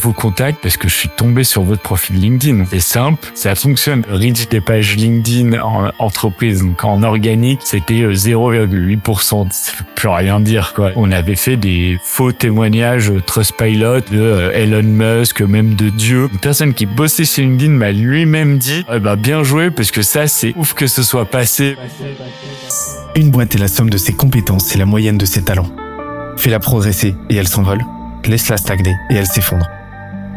vous contacte parce que je suis tombé sur votre profil LinkedIn. C'est simple, ça fonctionne. Reach des pages LinkedIn en entreprise, donc en organique, c'était 0,8%. Ça veut plus rien dire, quoi. On avait fait des faux témoignages Trustpilot de euh, Elon Musk, même de Dieu. Une personne qui bossait chez LinkedIn m'a lui-même dit, eh ben, bien joué parce que ça, c'est ouf que ce soit passé. Une boîte est la somme de ses compétences et la moyenne de ses talents. Fais-la progresser et elle s'envole. Laisse-la stagner et elle s'effondre.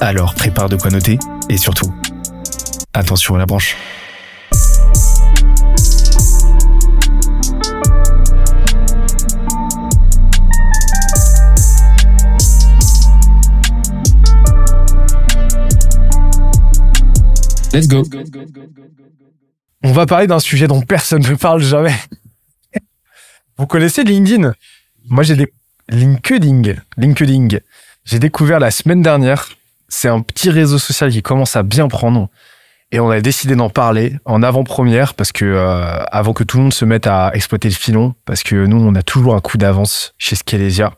Alors prépare de quoi noter, et surtout, attention à la branche. Let's go. On va parler d'un sujet dont personne ne parle jamais. Vous connaissez LinkedIn? Moi, j'ai des LinkedIn. LinkedIn. J'ai découvert la semaine dernière. C'est un petit réseau social qui commence à bien prendre. Et on a décidé d'en parler en avant-première parce que euh, avant que tout le monde se mette à exploiter le filon, parce que nous, on a toujours un coup d'avance chez Skelesia.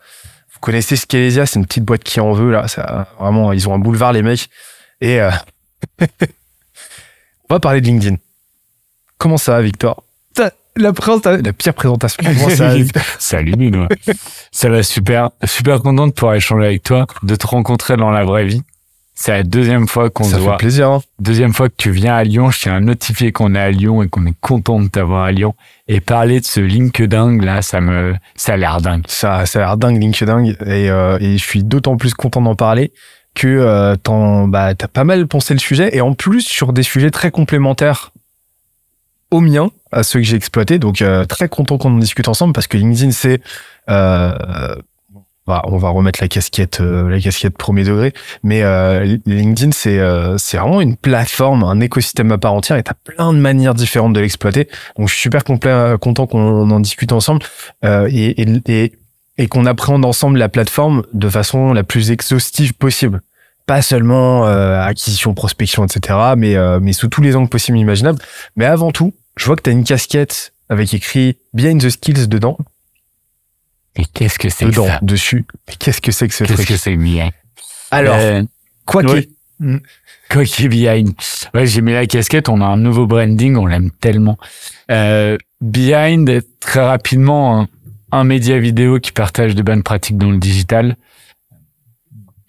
Vous connaissez Skelesia, c'est une petite boîte qui en veut là. Ça, vraiment, ils ont un boulevard les mecs. Et euh, on va parler de LinkedIn. Comment ça va, Victor? La, la pire présentation. Ça Salut Benoît. ça va super. Super content de pouvoir échanger avec toi, de te rencontrer dans la vraie vie. C'est la deuxième fois qu'on se Ça fait voit. plaisir. Hein. Deuxième fois que tu viens à Lyon, je tiens à notifier qu'on est à Lyon et qu'on est content de t'avoir à Lyon. Et parler de ce LinkedIn, là, ça me, ça a l'air dingue. Ça, ça a l'air dingue, LinkedIn. Et, euh, et je suis d'autant plus content d'en parler que euh, t'en- bah, t'as pas mal pensé le sujet. Et en plus, sur des sujets très complémentaires aux miens, à ceux que j'ai exploités. Donc, euh, très content qu'on en discute ensemble parce que LinkedIn, c'est... Euh, on va remettre la casquette, euh, la casquette premier degré, mais euh, LinkedIn c'est euh, c'est vraiment une plateforme, un écosystème à part entière, et t'as plein de manières différentes de l'exploiter. Donc je suis super complet, content qu'on en discute ensemble euh, et, et, et, et qu'on appréhende ensemble la plateforme de façon la plus exhaustive possible. Pas seulement euh, acquisition, prospection, etc., mais euh, mais sous tous les angles possibles imaginables. Mais avant tout, je vois que t'as une casquette avec écrit Behind the Skills dedans, Et qu'est-ce que c'est que ça? dessus. Mais qu'est-ce que c'est que ce Qu'est-ce truc que c'est bien? Alors, Euh, quoi qu'il ouais. Quoi qu'il Behind. Ouais, j'ai mis la casquette, on a un nouveau branding, on l'aime tellement. Euh, Behind est très rapidement un, un média vidéo qui partage de bonnes pratiques dans le digital.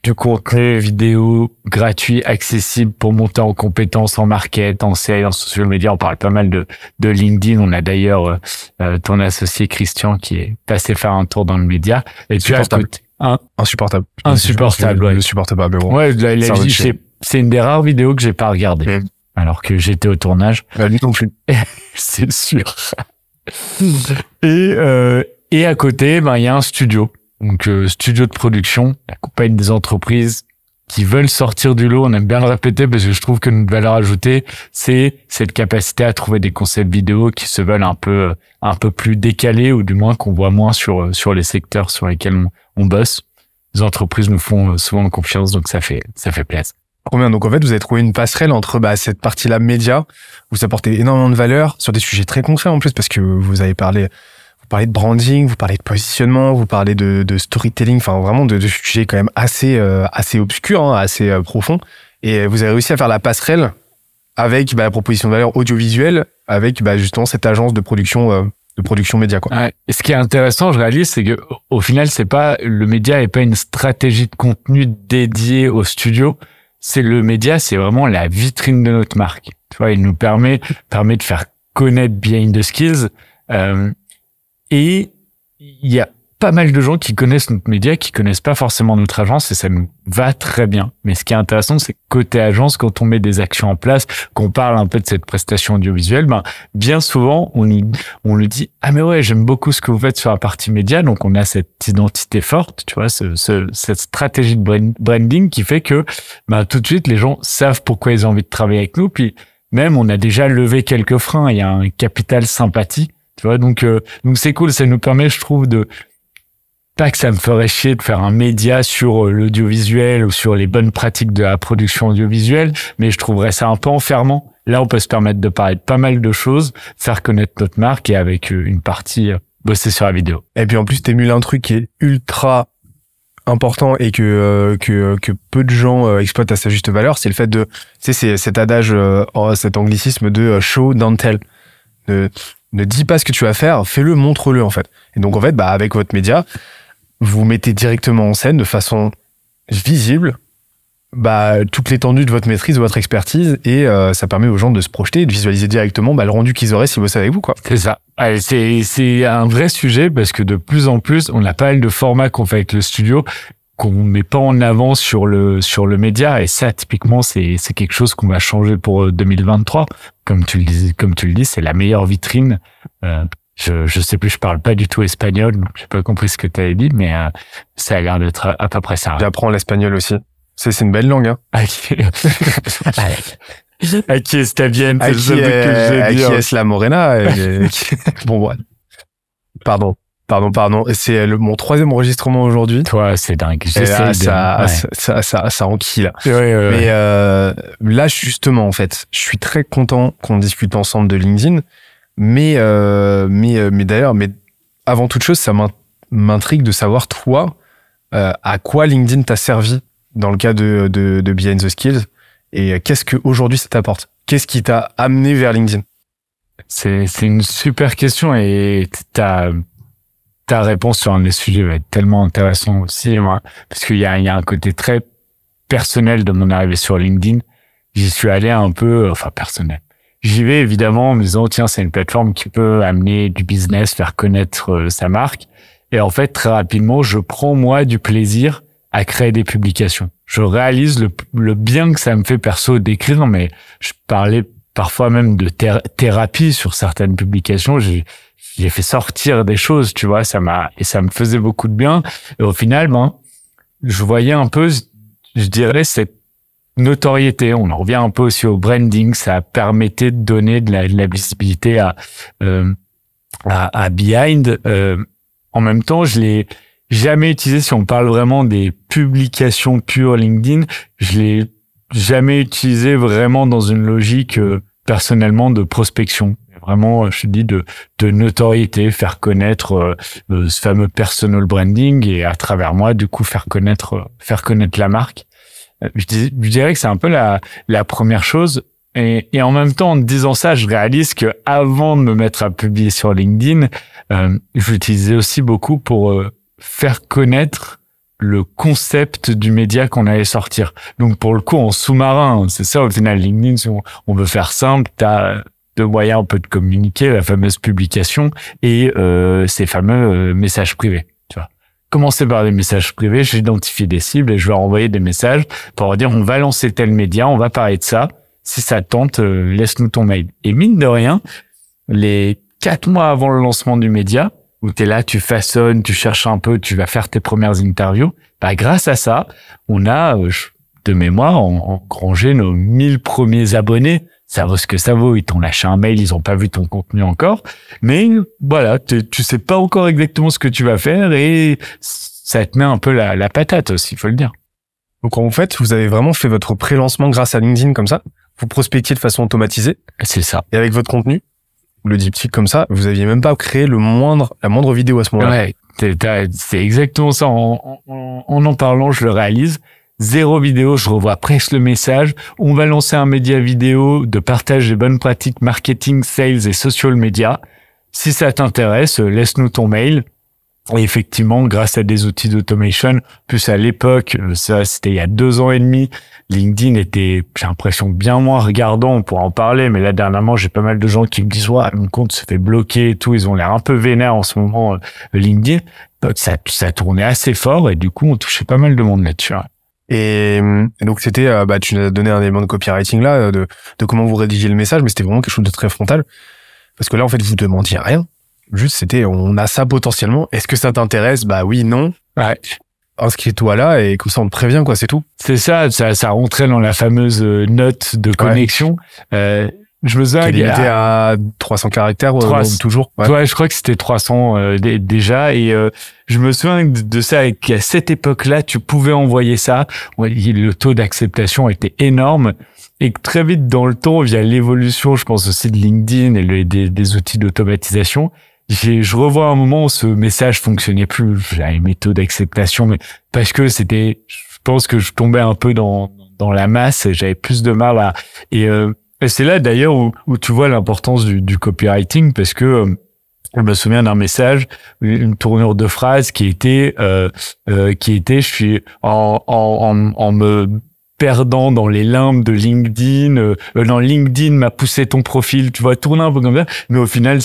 Du contenu vidéo gratuit, accessible pour monter en compétences en market, en sales, en social media. On parle pas mal de, de LinkedIn. On a d'ailleurs euh, euh, ton associé Christian qui est passé faire un tour dans le média. Et tu as Supportable. côté- Hein? Insupportable. Insupportable, mais bon. Ouais, la, la vie, c'est, une des rares vidéos que j'ai pas regardées. Mm. Alors que j'étais au tournage. Bah, lui non plus. C'est sûr. et, euh, et à côté, ben, il y a un studio. Donc, euh, studio de production, accompagne des entreprises qui veulent sortir du lot. On aime bien le répéter parce que je trouve que notre valeur ajoutée, c'est cette capacité à trouver des concepts vidéo qui se veulent un peu, un peu plus décalés ou du moins qu'on voit moins sur, sur les secteurs sur lesquels on, bosse. Les entreprises nous font euh, souvent confiance, donc ça fait, ça fait plaisir. Donc en fait, vous avez trouvé une passerelle entre bah, cette partie-là média, où vous apportez énormément de valeur sur des sujets très concrets en plus, parce que vous avez parlé, vous parlez de branding, vous parlez de positionnement, vous parlez de, storytelling, enfin vraiment de, de sujets quand même assez euh, assez obscurs, hein, assez euh, profonds. Et vous avez réussi à faire la passerelle avec bah, la proposition de valeur audiovisuelle, avec bah, justement cette agence de production euh, de production média. Et ce qui est intéressant, je réalise, c'est que au final, c'est pas le média est pas une stratégie de contenu dédiée au studio. C'est le média, c'est vraiment la vitrine de notre marque. Tu vois, il nous permet permet de faire connaître Behind the Skills. Euh, et il y a pas mal de gens qui connaissent notre média, qui connaissent pas forcément notre agence et ça nous va très bien. Mais ce qui est intéressant, c'est côté agence, quand on met des actions en place, qu'on parle un peu de cette prestation audiovisuelle, ben, bien souvent, on, on le dit, ah, mais ouais, j'aime beaucoup ce que vous faites sur la partie média. Donc, on a cette identité forte, tu vois, ce, ce, cette stratégie de branding qui fait que, ben, tout de suite, les gens savent pourquoi ils ont envie de travailler avec nous. Puis, même, on a déjà levé quelques freins. Il y a un capital sympathie. Tu vois, donc euh, donc c'est cool, ça nous permet, je trouve, de pas que ça me ferait chier de faire un média sur euh, l'audiovisuel ou sur les bonnes pratiques de la production audiovisuelle, mais je trouverais ça un peu enfermant. Là, on peut se permettre de parler de pas mal de choses, faire connaître notre marque et avec euh, une partie euh, bosser sur la vidéo. Et puis en plus, t'émules un truc qui est ultra important et que que, que peu de gens exploitent à sa juste valeur, c'est le fait de, c'est cet adage, oh, cet anglicisme de show don't tell. Ne, ne dis pas ce que tu vas faire, fais-le, montre-le en fait. Et donc en fait, bah avec votre média, vous mettez directement en scène de façon visible bah, toute l'étendue de votre maîtrise, de votre expertise, et euh, ça permet aux gens de se projeter et de visualiser directement bah, le rendu qu'ils auraient s'ils bossaient avec vous. C'est ça. C'est un vrai sujet parce que de plus en plus, on a pas mal de formats qu'on fait avec le studio qu'on met pas en avant sur le sur le média et ça typiquement c'est c'est quelque chose qu'on va changer pour 2023 comme tu le dis comme tu le dis c'est la meilleure vitrine euh, je, je sais plus, je parle pas du tout espagnol, j'ai pas compris ce que tu avais dit, mais euh, ça a l'air d'être à, peu près ça. J'apprends l'espagnol aussi. C'est, c'est une belle langue, hein. Aquí está bien, c'est Aquí, que es la morena. bon, ouais. Pardon. Pardon, pardon. C'est mon troisième enregistrement aujourd'hui. Toi, c'est dingue. Là, ça, ça, ça, ça, enquille, là. Ouais, ouais, Mais euh, là, justement, en fait, je suis très content qu'on discute ensemble de LinkedIn mais, euh, mais, euh, mais d'ailleurs, mais avant toute chose, ça m'intrigue de savoir, toi, euh, à quoi LinkedIn t'a servi dans le cas de, de, de Behind the Skills et qu'est-ce qu'aujourd'hui ça t'apporte? Qu'est-ce qui t'a amené vers LinkedIn? C'est une super question et ta, ta réponse sur un des sujets va être tellement intéressant aussi, moi, parce qu'il y a, il y a un côté très personnel de mon arrivée sur LinkedIn. J'y suis allé un peu, enfin personnel J'y vais évidemment en me disant tiens c'est une plateforme qui peut amener du business, faire connaître euh, sa marque. Et en fait très rapidement je prends moi du plaisir à créer des publications. Je réalise le, le bien que ça me fait perso d'écrire, mais je parlais parfois même de thérapie sur certaines publications. J'ai fait sortir des choses, tu vois, ça m'a et ça me faisait beaucoup de bien. Et au final, ben, je voyais un peu, je dirais, cette notoriété. On en revient un peu aussi au branding. Ça permettait de donner de la, de la visibilité à, euh, à, à, Behind. Euh, en même temps, je l'ai jamais utilisé. Si on parle vraiment des publications pures LinkedIn, je l'ai jamais utilisé vraiment dans une logique euh, personnellement de prospection. Vraiment, je dis de, de notoriété, faire connaître euh, ce fameux personal branding et à travers moi, du coup, faire connaître, faire connaître la marque je, dirais que c'est un peu la, la première chose. Et, et, en même temps, en disant ça, je réalise que avant de me mettre à publier sur LinkedIn, euh, je l'utilisais aussi beaucoup pour euh, faire connaître le concept du média qu'on allait sortir. Donc pour le coup, en sous-marin, c'est ça au final, LinkedIn, si on, veut faire simple, tu deux moyens un peu de communiquer, la fameuse publication et euh, ces fameux euh, messages privés commencer par des messages privés, j'identifie des cibles et je vais envoyer des messages pour dire on va lancer tel média, on va parler de ça. Si ça tente, euh, laisse-nous ton mail. Et mine de rien, les quatre mois avant le lancement du média, où tu es là, tu façonnes, tu cherches un peu, tu vas faire tes premières interviews, bah grâce à ça, on a, euh, de mémoire, engrangé nos 1000 premiers abonnés ça vaut ce que ça vaut. Ils t'ont lâché un mail, ils ont pas vu ton contenu encore. Mais voilà, tu sais pas encore exactement ce que tu vas faire et ça te met un peu la, la patate aussi, il faut le dire. Donc en fait, vous avez vraiment fait votre pré-lancement grâce à LinkedIn comme ça. Vous prospectiez de façon automatisée. C'est ça. Et avec votre contenu, le diptyque comme ça, vous aviez même pas créé le moindre, la moindre vidéo à ce moment-là. Ouais, c'est exactement ça. En, en, en en parlant, je le réalise zéro vidéo, je revois presque le message. On va lancer un média vidéo de partage des bonnes pratiques marketing, sales et social media. Si ça t'intéresse, laisse-nous ton mail. Et effectivement, grâce à des outils d'automation, plus à l'époque, euh, ça c'était il y a deux ans et demi, LinkedIn était, j'ai l'impression, bien moins regardant, on pourra en parler, mais là dernièrement, j'ai pas mal de gens qui me disent, ouais, mon compte se fait bloquer et tout, ils ont l'air un peu vénères en ce moment, euh, LinkedIn. Donc ça, ça tournait assez fort et du coup, on touchait pas mal de monde là-dessus. Et, donc c'était, euh, bah, tu nous as donné un élément de copywriting là, de, de comment vous rédigez le message, mais c'était vraiment quelque chose de très frontal. Parce que là, en fait, vous demandiez rien. Juste, c'était, on a ça potentiellement. Est-ce que ça t'intéresse? Bah oui, non. Ouais. Inscris-toi là et comme ça on te prévient quoi, c'est tout. C'est ça, ça, ça rentrait dans la fameuse euh, note de connexion. Euh, je me souviens. Qui était à 300 caractères ou toujours. Ouais. ouais. je crois que c'était 300 euh, déjà. Et euh, je me souviens de ça qu'à cette époque-là, tu pouvais envoyer ça. Le taux d'acceptation était énorme. Et très vite dans le temps, via l'évolution, je pense aussi de LinkedIn et le, des, des outils d'automatisation, je revois un moment où ce message fonctionnait plus. J'avais mes taux d'acceptation, mais parce que c'était, je pense que je tombais un peu dans dans la masse et j'avais plus de mal à. Et, euh, c'est là d'ailleurs où, où, tu vois l'importance du, du, copywriting parce que euh, je me souviens d'un message, une tournure de phrase qui était euh, euh qui était je suis en, en, en, en me perdant dans les limbes de LinkedIn. Euh, dans LinkedIn m'a poussé ton profil, tu vois, tourner un peu comme ça. Mais au final,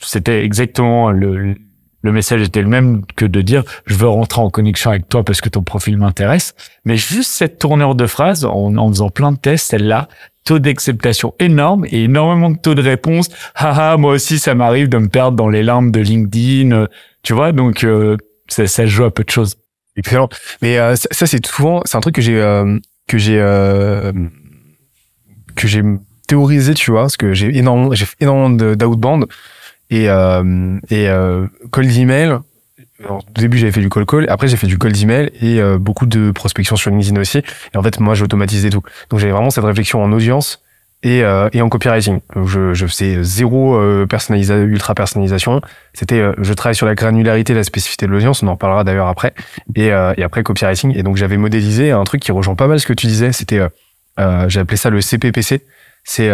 c'était exactement le, le message était le même que de dire je veux rentrer en connexion avec toi parce que ton profil m'intéresse. Mais juste cette tournure de phrase, en, en faisant plein de tests, celle-là, taux d'acceptation énorme et énormément de taux de réponse. Haha, moi aussi, ça m'arrive de me perdre dans les limbes de LinkedIn. Euh, tu vois, donc euh, ça, ça joue à peu de choses. Excellent. Mais euh, ça, c'est souvent, c'est un truc que j'ai euh, que j'ai euh, que j'ai théorisé, tu vois, parce que j'ai énormément, j'ai énormément d'outbound et euh, et euh, cold email. au début, j'avais fait du cold call. Après, j'ai fait du cold email et beaucoup de prospection sur LinkedIn aussi. Et en fait, moi, j'ai automatisé tout. Donc, j'avais vraiment cette réflexion en audience et, euh, et en copywriting. Je, je faisais zéro euh, personnalisation, ultra personnalisation. C'était, euh, je travaille sur la granularité, la spécificité de l'audience. On en parlera d'ailleurs après. Et, euh, et après copywriting. Et donc j'avais modélisé un truc qui rejoint pas mal ce que tu disais. C'était, euh, j'ai appelé ça le CPPC. C'est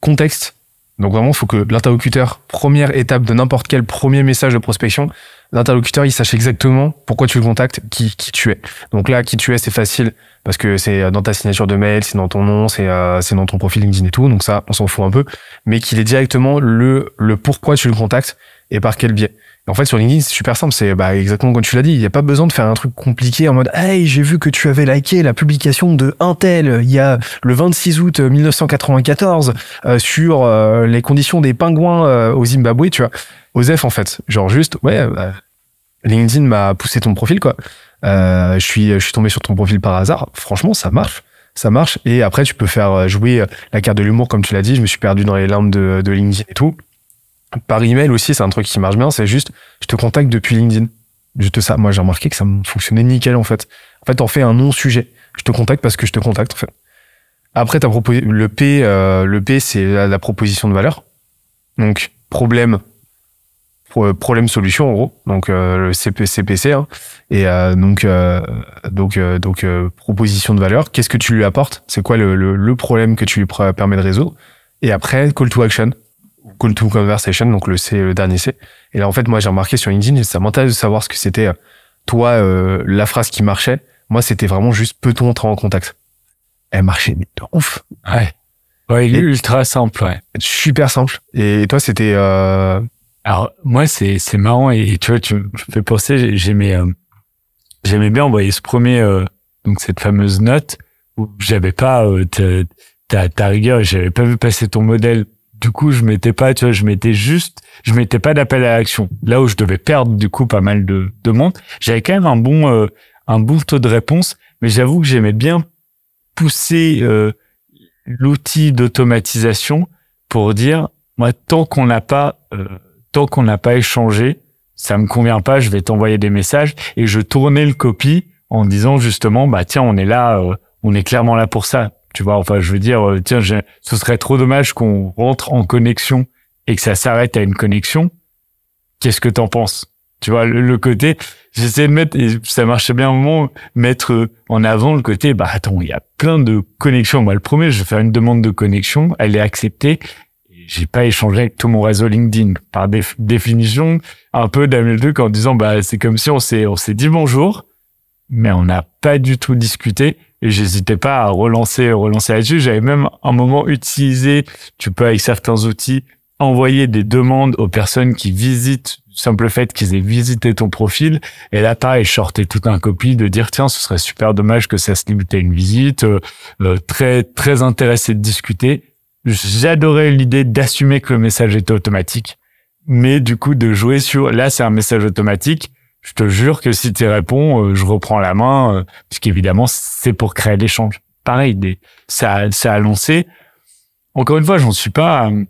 contexte. Donc vraiment, il faut que l'interlocuteur, première étape de n'importe quel premier message de prospection, l'interlocuteur, il sache exactement pourquoi tu le contactes, qui, qui tu es. Donc là, qui tu es, c'est facile parce que c'est dans ta signature de mail, c'est dans ton nom, c'est euh, c'est dans ton profil LinkedIn et tout. Donc ça, on s'en fout un peu, mais qu'il est directement le le pourquoi tu le contactes et par quel biais. En fait, sur LinkedIn, c'est super simple. C'est bah, exactement comme tu l'as dit. Il n'y a pas besoin de faire un truc compliqué en mode Hey, j'ai vu que tu avais liké la publication de Intel il y a le 26 août 1994 euh, sur euh, les conditions des pingouins au Zimbabwe, tu vois. Osef, en fait. Genre juste, ouais, bah, LinkedIn m'a poussé ton profil, quoi. Euh, je suis, je suis tombé sur ton profil par hasard. Franchement, ça marche. Ça marche. Et après, tu peux faire jouer la carte de l'humour, comme tu l'as dit. Je me suis perdu dans les limbes de, de LinkedIn et tout. Par email aussi, c'est un truc qui marche bien. C'est juste, je te contacte depuis LinkedIn. Juste ça. Moi, j'ai remarqué que ça fonctionnait nickel, en fait. En fait, on fait un non-sujet. Je te contacte parce que je te contacte, en fait. Après, t'as proposé, le P, euh, le P, c'est la, la proposition de valeur. Donc, problème, euh, problème solution en gros donc euh, le CPC hein. et euh, donc euh, donc euh, donc proposition de valeur qu'est-ce que tu lui apportes? C'est quoi le, le, le, problème que tu lui permets de résoudre? Et après call to action call to conversation donc le C le dernier C. Et là en fait moi j'ai remarqué sur LinkedIn ça m'intéresse de savoir ce que c'était toi la phrase qui marchait. Moi c'était vraiment juste peut-on entrer en contact? Elle marchait mais de ouf. Ouais. Ouais ultra simple ouais. super simple. Et toi c'était alors moi c'est c'est marrant et tu vois tu me fais penser j'aimais euh, j'aimais bien envoyer ce premier euh, donc cette fameuse note où j'avais pas euh, ta ta rigueur j'avais pas vu passer ton modèle du coup je mettais pas tu vois je mettais juste je mettais pas d'appel à l'action. Là où je devais perdre du coup pas mal de de monde. J'avais quand même un bon euh, un bon taux de réponse mais j'avoue que j'aimais bien pousser l'outil d'automatisation pour dire moi tant qu'on n'a pas tant qu'on n'a pas échangé, ça me convient pas, je vais t'envoyer des messages. Et je tournais le copie en disant justement bah tiens on est là, euh, on est clairement là pour ça. Tu vois, enfin je veux dire euh, tiens ce serait trop dommage qu'on rentre en connexion et que ça s'arrête à une connexion. Qu'est-ce que t'en penses? Tu vois le, côté j'essaie de mettre et ça marchait bien un moment mettre en avant le côté bah attends il y a plein de connexions. Moi le premier je vais faire une demande de connexion, elle est acceptée j'ai pas échangé avec tout mon réseau LinkedIn. Par définition, un peu le truc en disant, bah, c'est comme si on s'est, on s'est dit bonjour, mais on n'a pas du tout discuté et j'hésitais pas à relancer, relancer là-dessus. J'avais même un moment utilisé, tu peux avec certains outils, envoyer des demandes aux personnes qui visitent, simple fait qu'ils aient visité ton profil. Et là, pareil, sortais tout un copie de dire, tiens, ce serait super dommage que ça se limite à une visite, euh, euh, très, très intéressé de discuter. J'adorais l'idée d'assumer que le message était automatique. Mais du coup, de jouer sur, là, c'est un message automatique je te jure que si tu réponds, euh, je reprends la main, euh, puisqu'évidemment, c'est pour créer l'échange. Pareil, des, ça, ça a lancé. Encore une fois, j'en suis pas euh,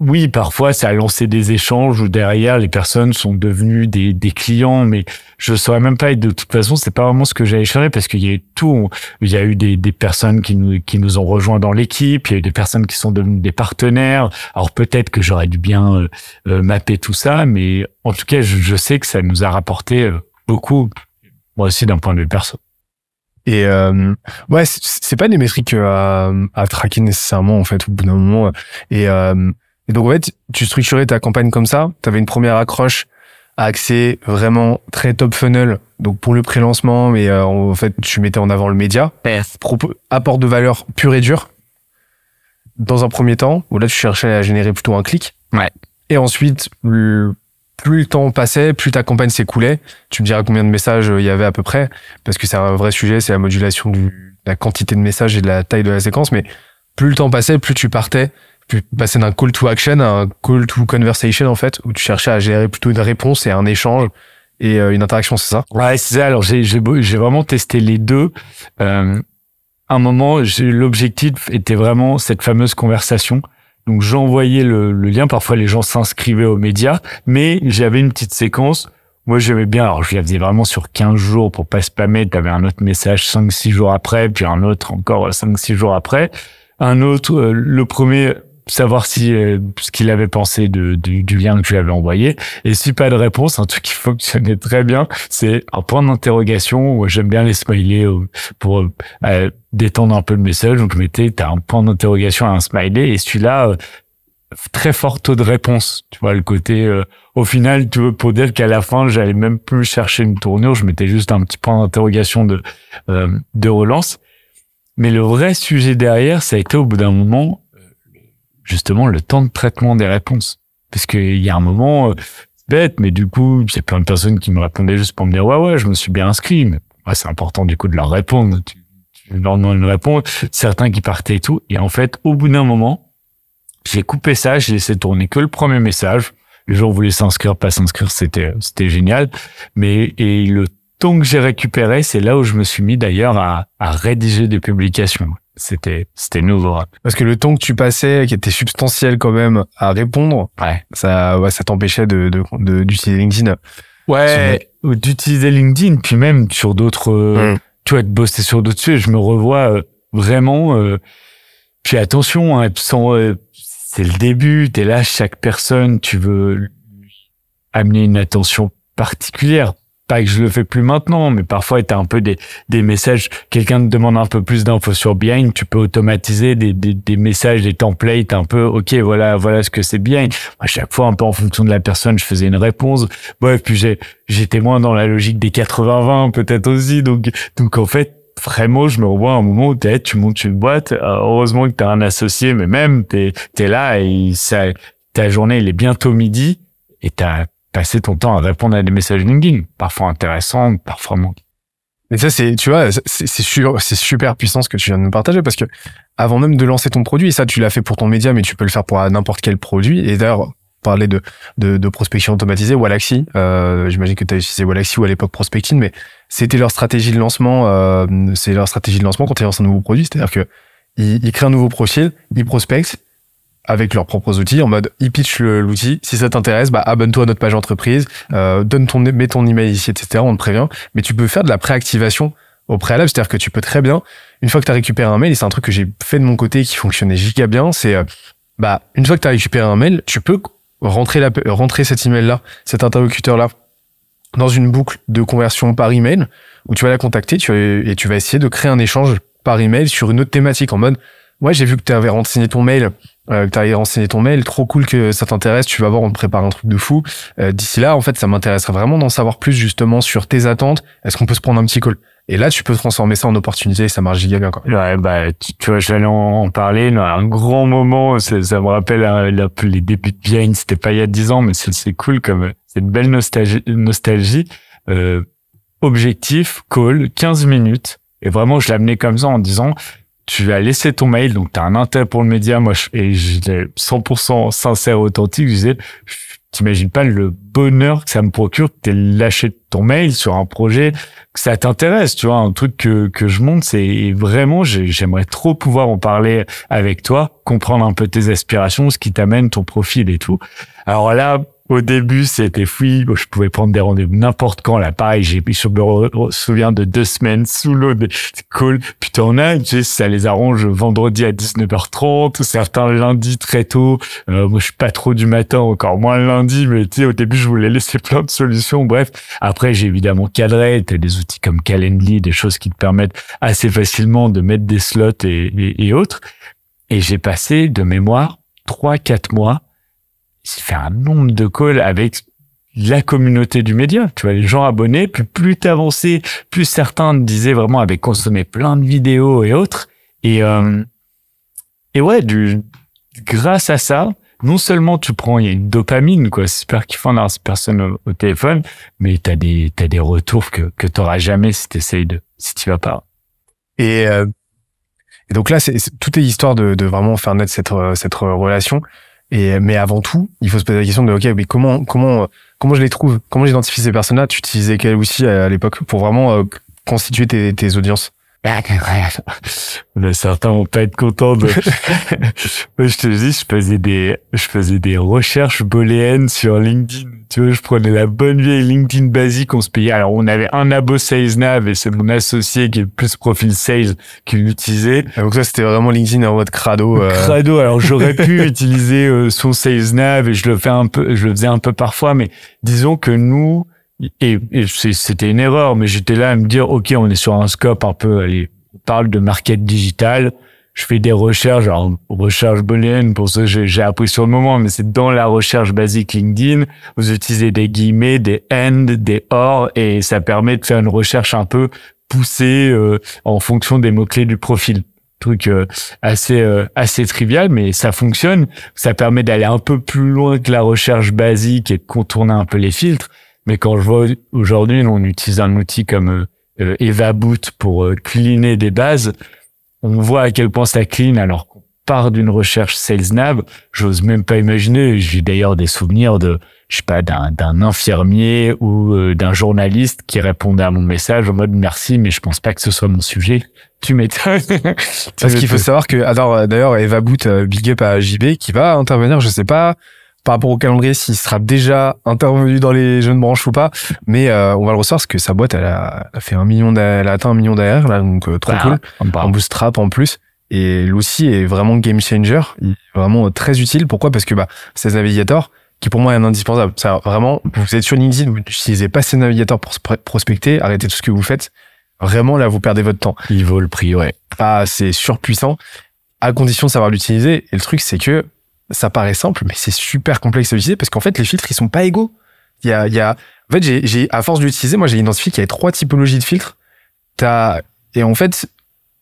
oui, parfois ça a lancé des échanges où derrière les personnes sont devenues des, des clients, mais je saurais même pas. Et de toute façon, c'est pas vraiment ce que j'ai échangé parce qu'il y a eu tout. Il y a eu des, des personnes qui nous qui nous ont rejoints dans l'équipe. Il y a eu des personnes qui sont devenues des partenaires. Alors peut-être que j'aurais dû bien euh, euh, mapper tout ça, mais en tout cas, je, je, sais que ça nous a rapporté euh, beaucoup. Moi aussi, d'un point de vue perso. Et euh, ouais, c'est pas des métriques à, à traquer nécessairement en fait au bout d'un moment. Et euh, et donc, en fait, tu structurais ta campagne comme ça. Tu avais une première accroche à accès vraiment très top funnel. Donc, pour le pré-lancement, mais euh, en fait, tu mettais en avant le média. apport de valeur pur et dur. Dans un premier temps, où là, tu cherchais à générer plutôt un clic. Ouais. Et ensuite, plus le temps passait, plus ta campagne s'écoulait. Tu me diras combien de messages il y avait à peu près, parce que c'est un vrai sujet, c'est la modulation de la quantité de messages et de la taille de la séquence. Mais plus le temps passait, plus tu partais tu passer d'un call to action à un call to conversation en fait, où tu cherchais à gérer plutôt une réponse et un échange et euh, une interaction, c'est ça? Ouais, c'est ça. Alors j'ai j'ai vraiment testé les deux. Euh, un moment, l'objectif était vraiment cette fameuse conversation. Donc j'envoyais le, le lien. Parfois les gens s'inscrivaient aux médias, mais j'avais une petite séquence. Moi j'aimais bien. Alors je la faisais vraiment sur 15 jours pour pas spammer. T'avais un autre message 5-6 jours après, puis un autre encore 5-6 jours après. Un autre, euh, le premier savoir si euh, ce qu'il avait pensé de, du lien que je lui avais envoyé. Et si pas de réponse, un truc qui fonctionnait très bien, c'est un point d'interrogation. J'aime bien les smileys euh, pour euh, détendre un peu le message. Donc je mettais, t'as un point d'interrogation à un smiley et celui-là très fort taux de réponse. Tu vois le côté. au final, tu veux pour dire qu'à la fin, j'allais même plus chercher une tournure. Je mettais juste un petit point d'interrogation de de relance. Mais le vrai sujet derrière, ça a été au bout d'un moment justement le temps de traitement des réponses. Parce qu'il y a un moment, euh, bête, mais du coup, il y a plein de personnes qui me répondaient juste pour me dire, ouais, ouais, je me suis bien inscrit. Mais ouais, c'est important du coup de leur répondre. Tu, leur demandes une réponse. Certains qui partaient et tout. Et en fait, au bout d'un moment, j'ai coupé ça, j'ai laissé tourner que le premier message. Les gens voulaient s'inscrire, pas s'inscrire, c'était, c'était génial. Mais, et le temps que j'ai récupéré, c'est là où je me suis mis d'ailleurs à, à rédiger des publications c'était c'était nouveau. Parce que le temps que tu passais, qui était substantiel quand même à répondre, ouais. ça ouais, ça t'empêchait de d'utiliser de, LinkedIn. Ouais, d'utiliser LinkedIn, puis même sur d'autres, euh, mm. tu vois, de bosser sur d'autres sujets. Je me revois euh, vraiment. Euh, puis attention, hein, c'est le début. T'es là, chaque personne, tu veux amener une attention particulière pas que je le fais plus maintenant, mais parfois tu as un peu des, des messages, quelqu'un te demande un peu plus d'infos sur Behind, tu peux automatiser des, des, des, messages, des templates un peu, ok, voilà, voilà ce que c'est Behind. À chaque fois, un peu en fonction de la personne, je faisais une réponse. Bref, puis j'ai, j'étais moins dans la logique des 80-20 peut-être aussi, donc, donc en fait, vraiment, je me revois à un moment où es, tu montes une boîte, euh, heureusement que tu as un associé, mais même, tu es, là et ça, ta journée, il est bientôt midi et t'as passer ton temps à répondre à des messages LinkedIn, parfois intéressants, parfois moins. Et ça, c'est, tu vois, c'est super puissant ce que tu viens de nous partager parce que avant même de lancer ton produit, ça, tu l'as fait pour ton média, mais tu peux le faire pour n'importe quel produit. Et d'ailleurs, parler de, de, prospection automatisée, Walaxy, euh, j'imagine que tu as utilisé Walaxy ou à l'époque Prospecting, mais c'était leur stratégie de lancement, euh, c'est leur stratégie de lancement quand ils lancent un nouveau produit, c'est-à-dire que ils créent un nouveau profil, ils prospectent, avec leurs propres outils en mode ils pitchent l'outil. Si ça t'intéresse bah abonne-toi à notre page entreprise euh, donne ton mets ton email ici etc on te prévient. Mais tu peux faire de la préactivation au préalable c'est-à-dire que tu peux très bien une fois que tu as récupéré un mail et c'est un truc que j'ai fait de mon côté qui fonctionnait giga bien c'est euh, bah une fois que tu as récupéré un mail tu peux rentrer la rentrer cet email là cet interlocuteur là dans une boucle de conversion par email où tu vas la contacter tu et tu vas essayer de créer un échange par email sur une autre thématique en mode ouais j'ai vu que tu avais renseigné ton mail euh, que renseigné ton mail, trop cool que ça t'intéresse, tu vas voir, on te prépare un truc de fou. Euh, D'ici là, en fait, ça m'intéresserait vraiment d'en savoir plus justement sur tes attentes. Est-ce qu'on peut se prendre un petit call? Et là, tu peux transformer ça en opportunité ça marche giga bien. Quoi. Ouais, bah, tu, tu vois, j'allais en, parler. Un grand moment, ça, me rappelle euh, la- les débuts de Bien, c'était pas il y a dix ans, mais c'est cool comme euh, c'est une belle nostalgie. nostalgie. Euh, objectif, call, 15 minutes. Et vraiment, je amené comme ça en disant, tu vas laisser ton mail, donc tu as un intérêt pour le média, moi, je, et j'étais 100% sincère, authentique, je disais, t'imagines pas le bonheur que ça me procure que t'aies lâché ton mail sur un projet, que ça t'intéresse, tu vois, un truc que, que je monte, c'est vraiment, j'ai- j'aimerais trop pouvoir en parler avec toi, comprendre un peu tes aspirations, ce qui t'amène, ton profil et tout. Alors là, au début, c'était fouille. Je pouvais prendre des rendez-vous n'importe quand. Là, pareil, j'ai, je me souviens de deux semaines sous l'eau de call. Puis t'en as, tu sais, ça les arrange vendredi à 19h30, certains lundi très tôt. Euh, moi, je suis pas trop du matin, encore moins lundi, mais tu sais, au début, je voulais laisser plein de solutions. Bref, après, j'ai évidemment cadré. T'as des outils comme Calendly, des choses qui te permettent assez facilement de mettre des slots et autres. Et j'ai passé de mémoire trois, quatre mois j'ai fait un nombre de calls avec la communauté du média, tu vois, les gens abonnés, puis plus t'avançais, plus certains disaient vraiment avaient consommé plein de vidéos et autres. Et, euh, et ouais, du, grâce à ça, non seulement tu prends, il y a une dopamine, quoi, c'est super kiffant d'avoir cette personne au, au téléphone, mais t'as des, t'as des retours que, que t'auras jamais si t'essayes de, si tu vas pas. Et, euh, et donc là, c'est tout est histoire de, de vraiment faire naître cette, cette relation. Et mais avant tout, il faut se poser la question de ok, mais comment comment comment je les trouve? Comment j'identifie ces personnes-là? Tu utilisais quel outil à, à l'époque pour vraiment euh, constituer tes, tes audiences? Là, certains vont pas être contents de. Moi, je te dis, je faisais des, je faisais des recherches booléennes sur LinkedIn. Tu vois, je prenais la bonne vieille LinkedIn basique, on se payait. Alors, on avait un abo SalesNav et c'est mon associé qui est le plus profil sales qui l'utilisait. Et Donc ça, c'était vraiment LinkedIn en mode crado. euh, Crado. Alors, j'aurais pu utiliser euh, son SalesNav et je le fais un peu, je le faisais un peu parfois, mais disons que nous, et, et c'était une erreur, mais j'étais là à me dire, OK, on est sur un scope un peu, allez, on parle de market digital. Je fais des recherches, alors recherche booléenne, pour ça j'ai appris sur le moment, mais c'est dans la recherche basique LinkedIn. Vous utilisez des guillemets, des and, des or, et ça permet de faire une recherche un peu poussée euh, en fonction des mots-clés du profil. Truc euh, assez euh, assez trivial, mais ça fonctionne. Ça permet d'aller un peu plus loin que la recherche basique et de contourner un peu les filtres. Mais quand je vois aujourd'hui, on utilise un outil comme euh, euh, EvaBoot pour euh, cleaner des bases, on voit à quel point ça clean alors qu'on part d'une recherche SalesNav. J'ose même pas imaginer. J'ai d'ailleurs des souvenirs de, je sais pas, d'un, infirmier ou euh, d'un journaliste qui répondait à mon message en mode merci, mais je pense pas que ce soit mon sujet. Tu m'étonnes. Parce qu'il faut savoir que, alors, d'ailleurs, Eva Boot, euh, big up à JB, qui va intervenir, je sais pas, par rapport au calendrier, s'il sera déjà intervenu dans les jeunes branches ou pas, mais euh, on va le recevoir parce que sa boîte, elle a, elle a fait un million, elle a atteint un million d'AR, là, donc euh, trop Bah, cool. on En bootstrap en plus. Et l'outil est vraiment game changer, est vraiment euh, très utile. Pourquoi? Parce que bah, c'est navigateur qui pour moi est un indispensable. Ça, vraiment, vous êtes sur LinkedIn, vous n'utilisez pas ces navigateurs pour prospecter, arrêtez tout ce que vous faites. Vraiment, là, vous perdez votre temps. Il vaut le prix, ouais. Ah, c'est surpuissant, à condition de savoir l'utiliser. Et le truc, c'est que ça paraît simple, mais c'est super complexe à utiliser parce qu'en fait, les filtres, ils sont pas égaux. Il y a, il y a, en fait, j'ai, j'ai, à force d'utiliser, moi, j'ai identifié qu'il y avait trois typologies de filtres. T'as, et en fait,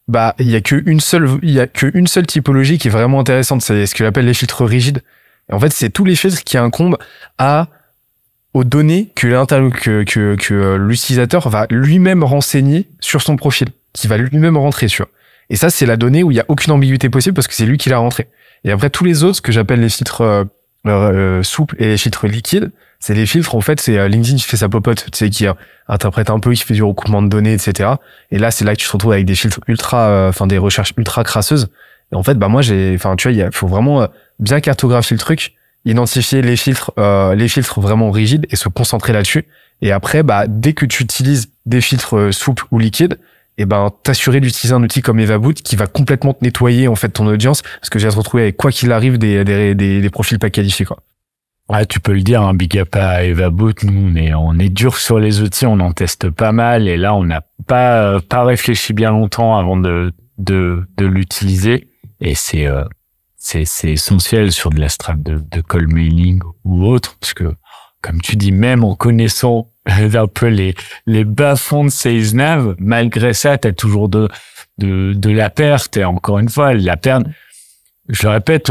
bah, il y a qu'une seule, il y a qu'une seule typologie qui est vraiment intéressante. C'est ce que j'appelle les filtres rigides. Et en fait, c'est tous les filtres qui incombent à, aux données que que, que, que euh, l'utilisateur va lui-même renseigner sur son profil, qui va lui-même rentrer sur. Et ça, c'est la donnée où il y a aucune ambiguïté possible parce que c'est lui qui l'a rentré. Et après, tous les autres, ce que j'appelle les filtres euh, euh, souples et les filtres liquides, c'est les filtres, en fait, c'est euh, LinkedIn qui fait sa popote, tu sais, qui euh, interprète un peu, qui fait du recoupement de données, etc. Et là, c'est là que tu te retrouves avec des filtres ultra, euh, enfin, des recherches ultra crasseuses. Et en fait, bah, moi, j'ai, enfin, tu vois, il faut vraiment euh, bien cartographier le truc, identifier les filtres, euh, les filtres vraiment rigides et se concentrer là-dessus. Et après, bah, dès que tu utilises des filtres euh, souples ou liquides, et ben t'assurer d'utiliser un outil comme EvaBoot qui va complètement te nettoyer en fait ton audience parce que j'ai à se retrouver avec quoi qu'il arrive des, des, des, profils pas qualifiés quoi. Ouais, tu peux le dire, un big up à EvaBoot. Nous, on est, on est dur sur les outils, on en teste pas mal. Et là, on n'a pas, euh, pas réfléchi bien longtemps avant de, de, de l'utiliser. Et c'est, euh, c'est c'est essentiel sur de la strate de, de call mailing ou autre, parce que comme tu dis, même en connaissant un peu les les bas fonds de SalesNav, malgré ça, tu as toujours de, de de la perte. Et encore une fois, la perte je le répète,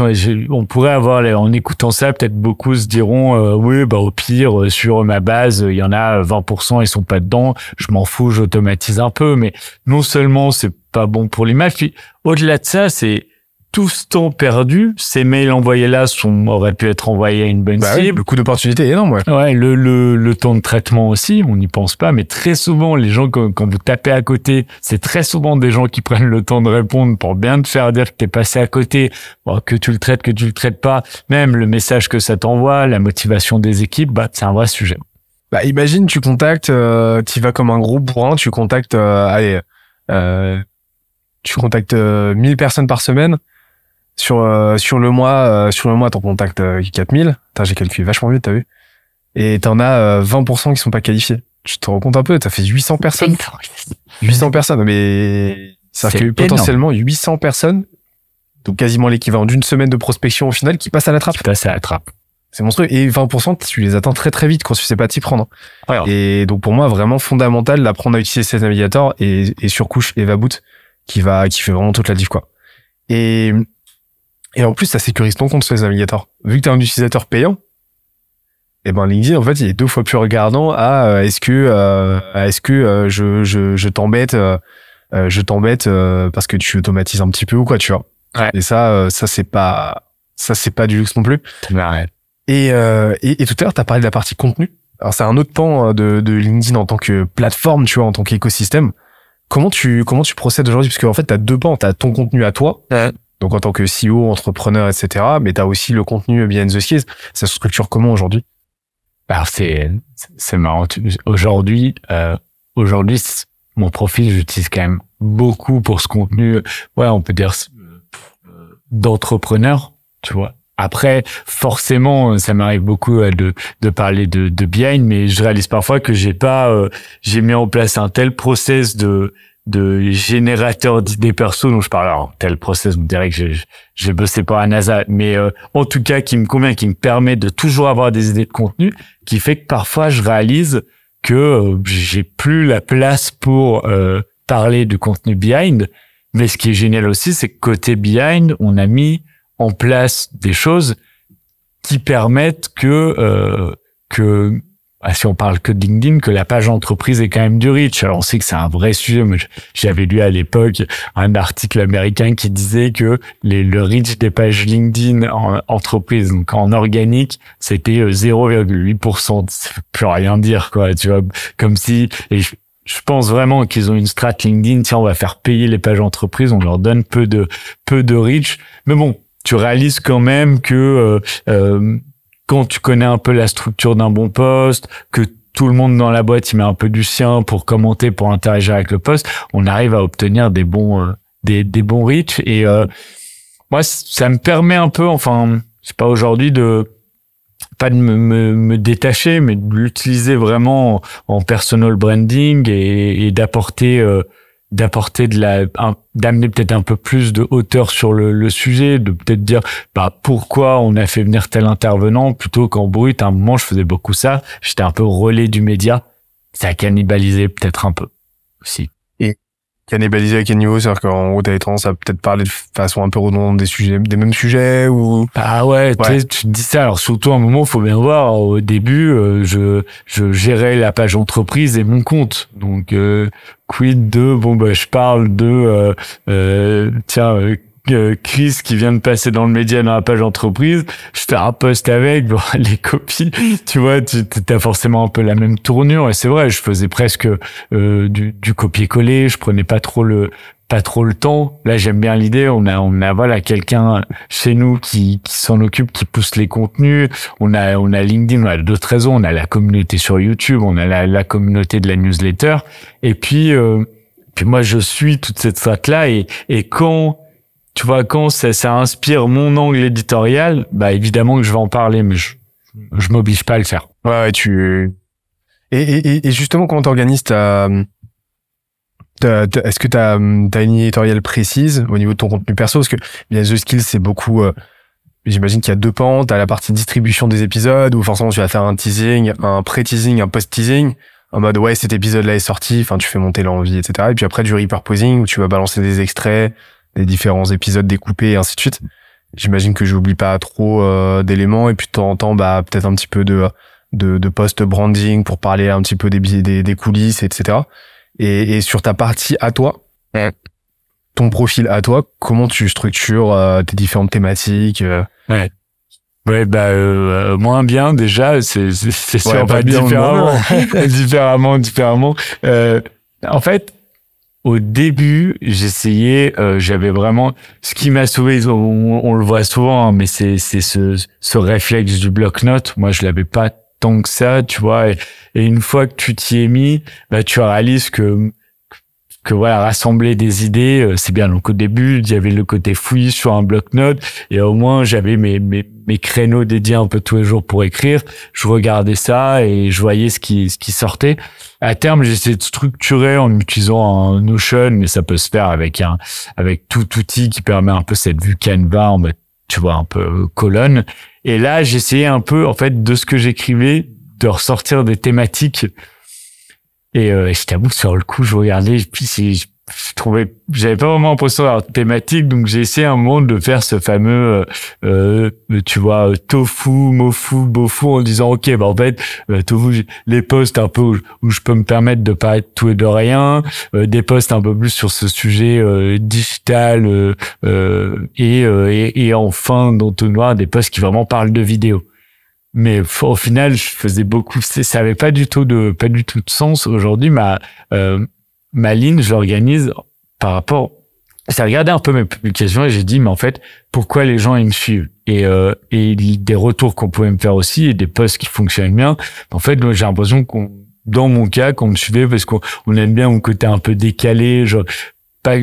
on pourrait avoir, en écoutant ça, peut-être beaucoup se diront, euh, oui, bah au pire, euh, sur ma base, il y en a 20%, ils sont pas dedans, je m'en fous, j'automatise un peu, mais non seulement c'est pas bon pour l'image, puis au-delà de ça, c'est tout ce temps perdu, ces mails envoyés là sont, auraient pu être envoyés à une bonne Bah oui, cible. le coût d'opportunité est énorme, ouais. Ouais, le, le, le temps de traitement aussi, on n'y pense pas, mais très souvent, les gens, quand, quand vous tapez à côté, c'est très souvent des gens qui prennent le temps de répondre pour bien te faire dire que t'es passé à côté, bon, que tu le traites, que tu le traites pas, même le message que ça t'envoie, la motivation des équipes, bah, c'est un vrai sujet. Bah, imagine, tu contactes, euh, tu vas comme un gros bourrin, tu contactes, euh, allez, euh, tu contactes euh, 1000 personnes par semaine. Sur, euh, sur le mois, euh, sur le mois, t'en contactes euh, 4000. Putain, j'ai calculé vachement vite, t'as vu? Et t'en as euh, 20% qui sont pas qualifiés. Tu te rends compte un peu, t'as fait 800 personnes. 800 personnes, mais ça C'est fait énorme. potentiellement 800 personnes, donc quasiment l'équivalent d'une semaine de prospection au final, qui passent à la trappe. Putain, ça attrape. C'est monstrueux. Et 20%, tu les atteins très très vite quand tu sais pas t'y prendre. Ouais. Et donc pour moi, vraiment fondamental d'apprendre à utiliser Sales Navigator et, et sur couche Eva Boot qui va, qui fait vraiment toute la diff, quoi. Et, et en plus, ça sécurise ton compte Sales Navigator. Vu que tu es un utilisateur payant, et ben LinkedIn, en fait, il est deux fois plus regardant à euh, est-ce que, euh, est-ce que euh, je, je, je t'embête, euh, euh, je t'embête euh, parce que tu automatises un petit peu ou quoi, tu vois. Ouais. Et ça, euh, ça c'est pas, ça c'est pas du luxe non plus. Ouais. Et, euh, et, et tout à l'heure, tu as parlé de la partie contenu. Alors, c'est un autre pan de, de LinkedIn en tant que plateforme, tu vois, en tant qu'écosystème. Comment tu, comment tu procèdes aujourd'hui? Parce qu'en fait, tu as deux pans. Tu as ton contenu à toi, Ouais. Donc en tant que CEO, entrepreneur, etc. Mais tu as aussi le contenu behind the scenes. Ça se structure comment aujourd'hui? Alors c'est c'est marrant. Aujourd'hui, euh, aujourd'hui, mon profil, j'utilise quand même beaucoup pour ce contenu. Ouais, on peut dire euh, d'entrepreneur, tu vois. Après, forcément, ça m'arrive beaucoup euh, de de parler de de behind, mais je réalise parfois que j'ai pas, euh, j'ai mis en place un tel process de de générateur d'idées perso dont je parle. Alors, tel process, me direz que j'ai j'ai bossé pour la NASA, mais euh, en tout cas, qui me convient, qui me permet de toujours avoir des idées de contenu, qui fait que parfois je réalise que euh, j'ai plus la place pour euh, parler du contenu behind. Mais ce qui est génial aussi, c'est que côté behind, on a mis en place des choses qui permettent que euh, que si on parle que de LinkedIn, que la page entreprise est quand même du reach. Alors on sait que c'est un vrai sujet. mais j'avais lu à l'époque un article américain qui disait que le reach des pages LinkedIn en entreprise, donc en organique, c'était euh, 0,8%. Ça veut plus rien dire, quoi. Tu vois, comme si et je, je pense vraiment qu'ils ont une strat LinkedIn. Tiens, on va faire payer les pages entreprises. On leur donne peu de peu de reach. Mais bon, tu réalises quand même que euh, euh, quand tu connais un peu la structure d'un bon poste, que tout le monde dans la boîte il met un peu du sien pour commenter, pour interagir avec le poste, on arrive à obtenir des bons euh, des, des bons reach. Et euh, moi ça me permet un peu, enfin c'est pas aujourd'hui de pas de me, me, me détacher, mais de l'utiliser vraiment en, en personal branding et, et d'apporter euh, d'apporter de la d'amener peut-être un peu plus de hauteur sur le, le sujet de peut-être dire bah pourquoi on a fait venir tel intervenant plutôt qu'en brut à un moment je faisais beaucoup ça j'étais un peu relais du média ça a cannibalisé peut-être un peu aussi Cannibalisé à quel niveau? C'est-à-dire qu'en gros, t'avais tendance à peut-être parler de façon un peu redondante des sujets, des mêmes sujets ou... Ah ouais, tu Ouais. tu dis ça. Alors surtout à un moment, faut bien voir. Au début, euh, je je gérais la page entreprise et mon compte. Donc euh, quid de bon bah je parle de euh, euh, tiens euh, euh, Chris qui vient de passer dans le média dans la page entreprise. Je fais un post avec bon, les copies. Tu vois, tu as forcément un peu la même tournure. Et c'est vrai, je faisais presque euh, du, du copier-coller. Je prenais pas trop le pas trop le temps. Là, j'aime bien l'idée. On a, on a, voilà, quelqu'un chez nous qui, qui s'en occupe, qui pousse les contenus. On a, on a LinkedIn, on a d'autres réseaux. On a la communauté sur YouTube, on a la, la communauté de la newsletter. Et puis, euh, puis moi, je suis toute cette strat-là. Et, et quand, tu vois, quand ça, ça inspire mon angle éditorial, bah, évidemment que je vais en parler, mais je, je m'oblige pas à le faire. Ouais, tu... Et, et- et justement, comment t'organises ta... Est-ce que tu as, une éditoriale précise au niveau de ton contenu perso? Parce que bien The Skills, c'est beaucoup... Euh, j'imagine qu'il y a deux pentes. à la partie distribution des épisodes, où forcément tu vas faire un teasing, un pré-teasing, un post-teasing, en mode ouais, cet épisode-là est sorti, enfin tu fais monter l'envie, etc. Et puis après du repurposing, où tu vas balancer des extraits, des différents épisodes découpés, et ainsi de suite. J'imagine que j'oublie pas trop euh, d'éléments, et puis de temps en bah, peut-être un petit peu de, de, de post-branding pour parler un petit peu des, des coulisses, etc. Et, et sur ta partie à toi, ton profil à toi, comment tu structures euh, tes différentes thématiques euh? Ouais. Ouais, bah euh, moins bien déjà, c'est c'est sûr, pas différemment, différemment, différemment. en fait, au début, j'essayais, j'avais vraiment ce qui m'a sauvé. On, on, le voit souvent, hein, mais c'est c'est ce ce réflexe du bloc-notes. Moi, je l'avais pas tant que ça, tu vois. Et, une fois que tu t'y es mis, bah, tu réalises que que voilà rassembler des idées euh, c'est bien. Donc au début il y avait le côté fouille sur un bloc-notes et au moins j'avais mes, mes mes créneaux dédiés un peu tous les jours pour écrire. Je regardais ça et je voyais ce qui ce qui sortait. À terme j'essaie de structurer en utilisant un Notion mais ça peut se faire avec un avec tout outil qui permet un peu cette vue Canva tu vois un peu colonne et là, j'essayais un peu, en fait, de ce que j'écrivais, de ressortir des thématiques. Et euh, je t'avoue, sur le coup, je regardais, puis je trouvais, j'avais pas vraiment l'impression d'avoir thématique, donc j'ai essayé un moment de faire ce fameux, euh, euh tu vois, tofu, mofu, bofu, en disant, ok, bah en fait, euh, tofu, les posts un peu où, je peux me permettre de pas être tout et de rien, euh, des posts un peu plus sur ce sujet digital, et, et, et enfin, dans tout noir, des posts qui vraiment parlent de vidéo mais au final je faisais beaucoup ça avait pas du tout de pas du tout de sens. Aujourd'hui ma euh, ma ligne je l'organise par rapport j'ai regardé un peu mes publications et j'ai dit mais en fait pourquoi les gens ils me suivent? Et euh, et des retours qu'on pouvait me faire aussi et des posts qui fonctionnent bien. En fait j'ai l'impression qu'on dans mon cas qu'on me suivait parce qu'on aime bien mon côté un peu décalé genre pas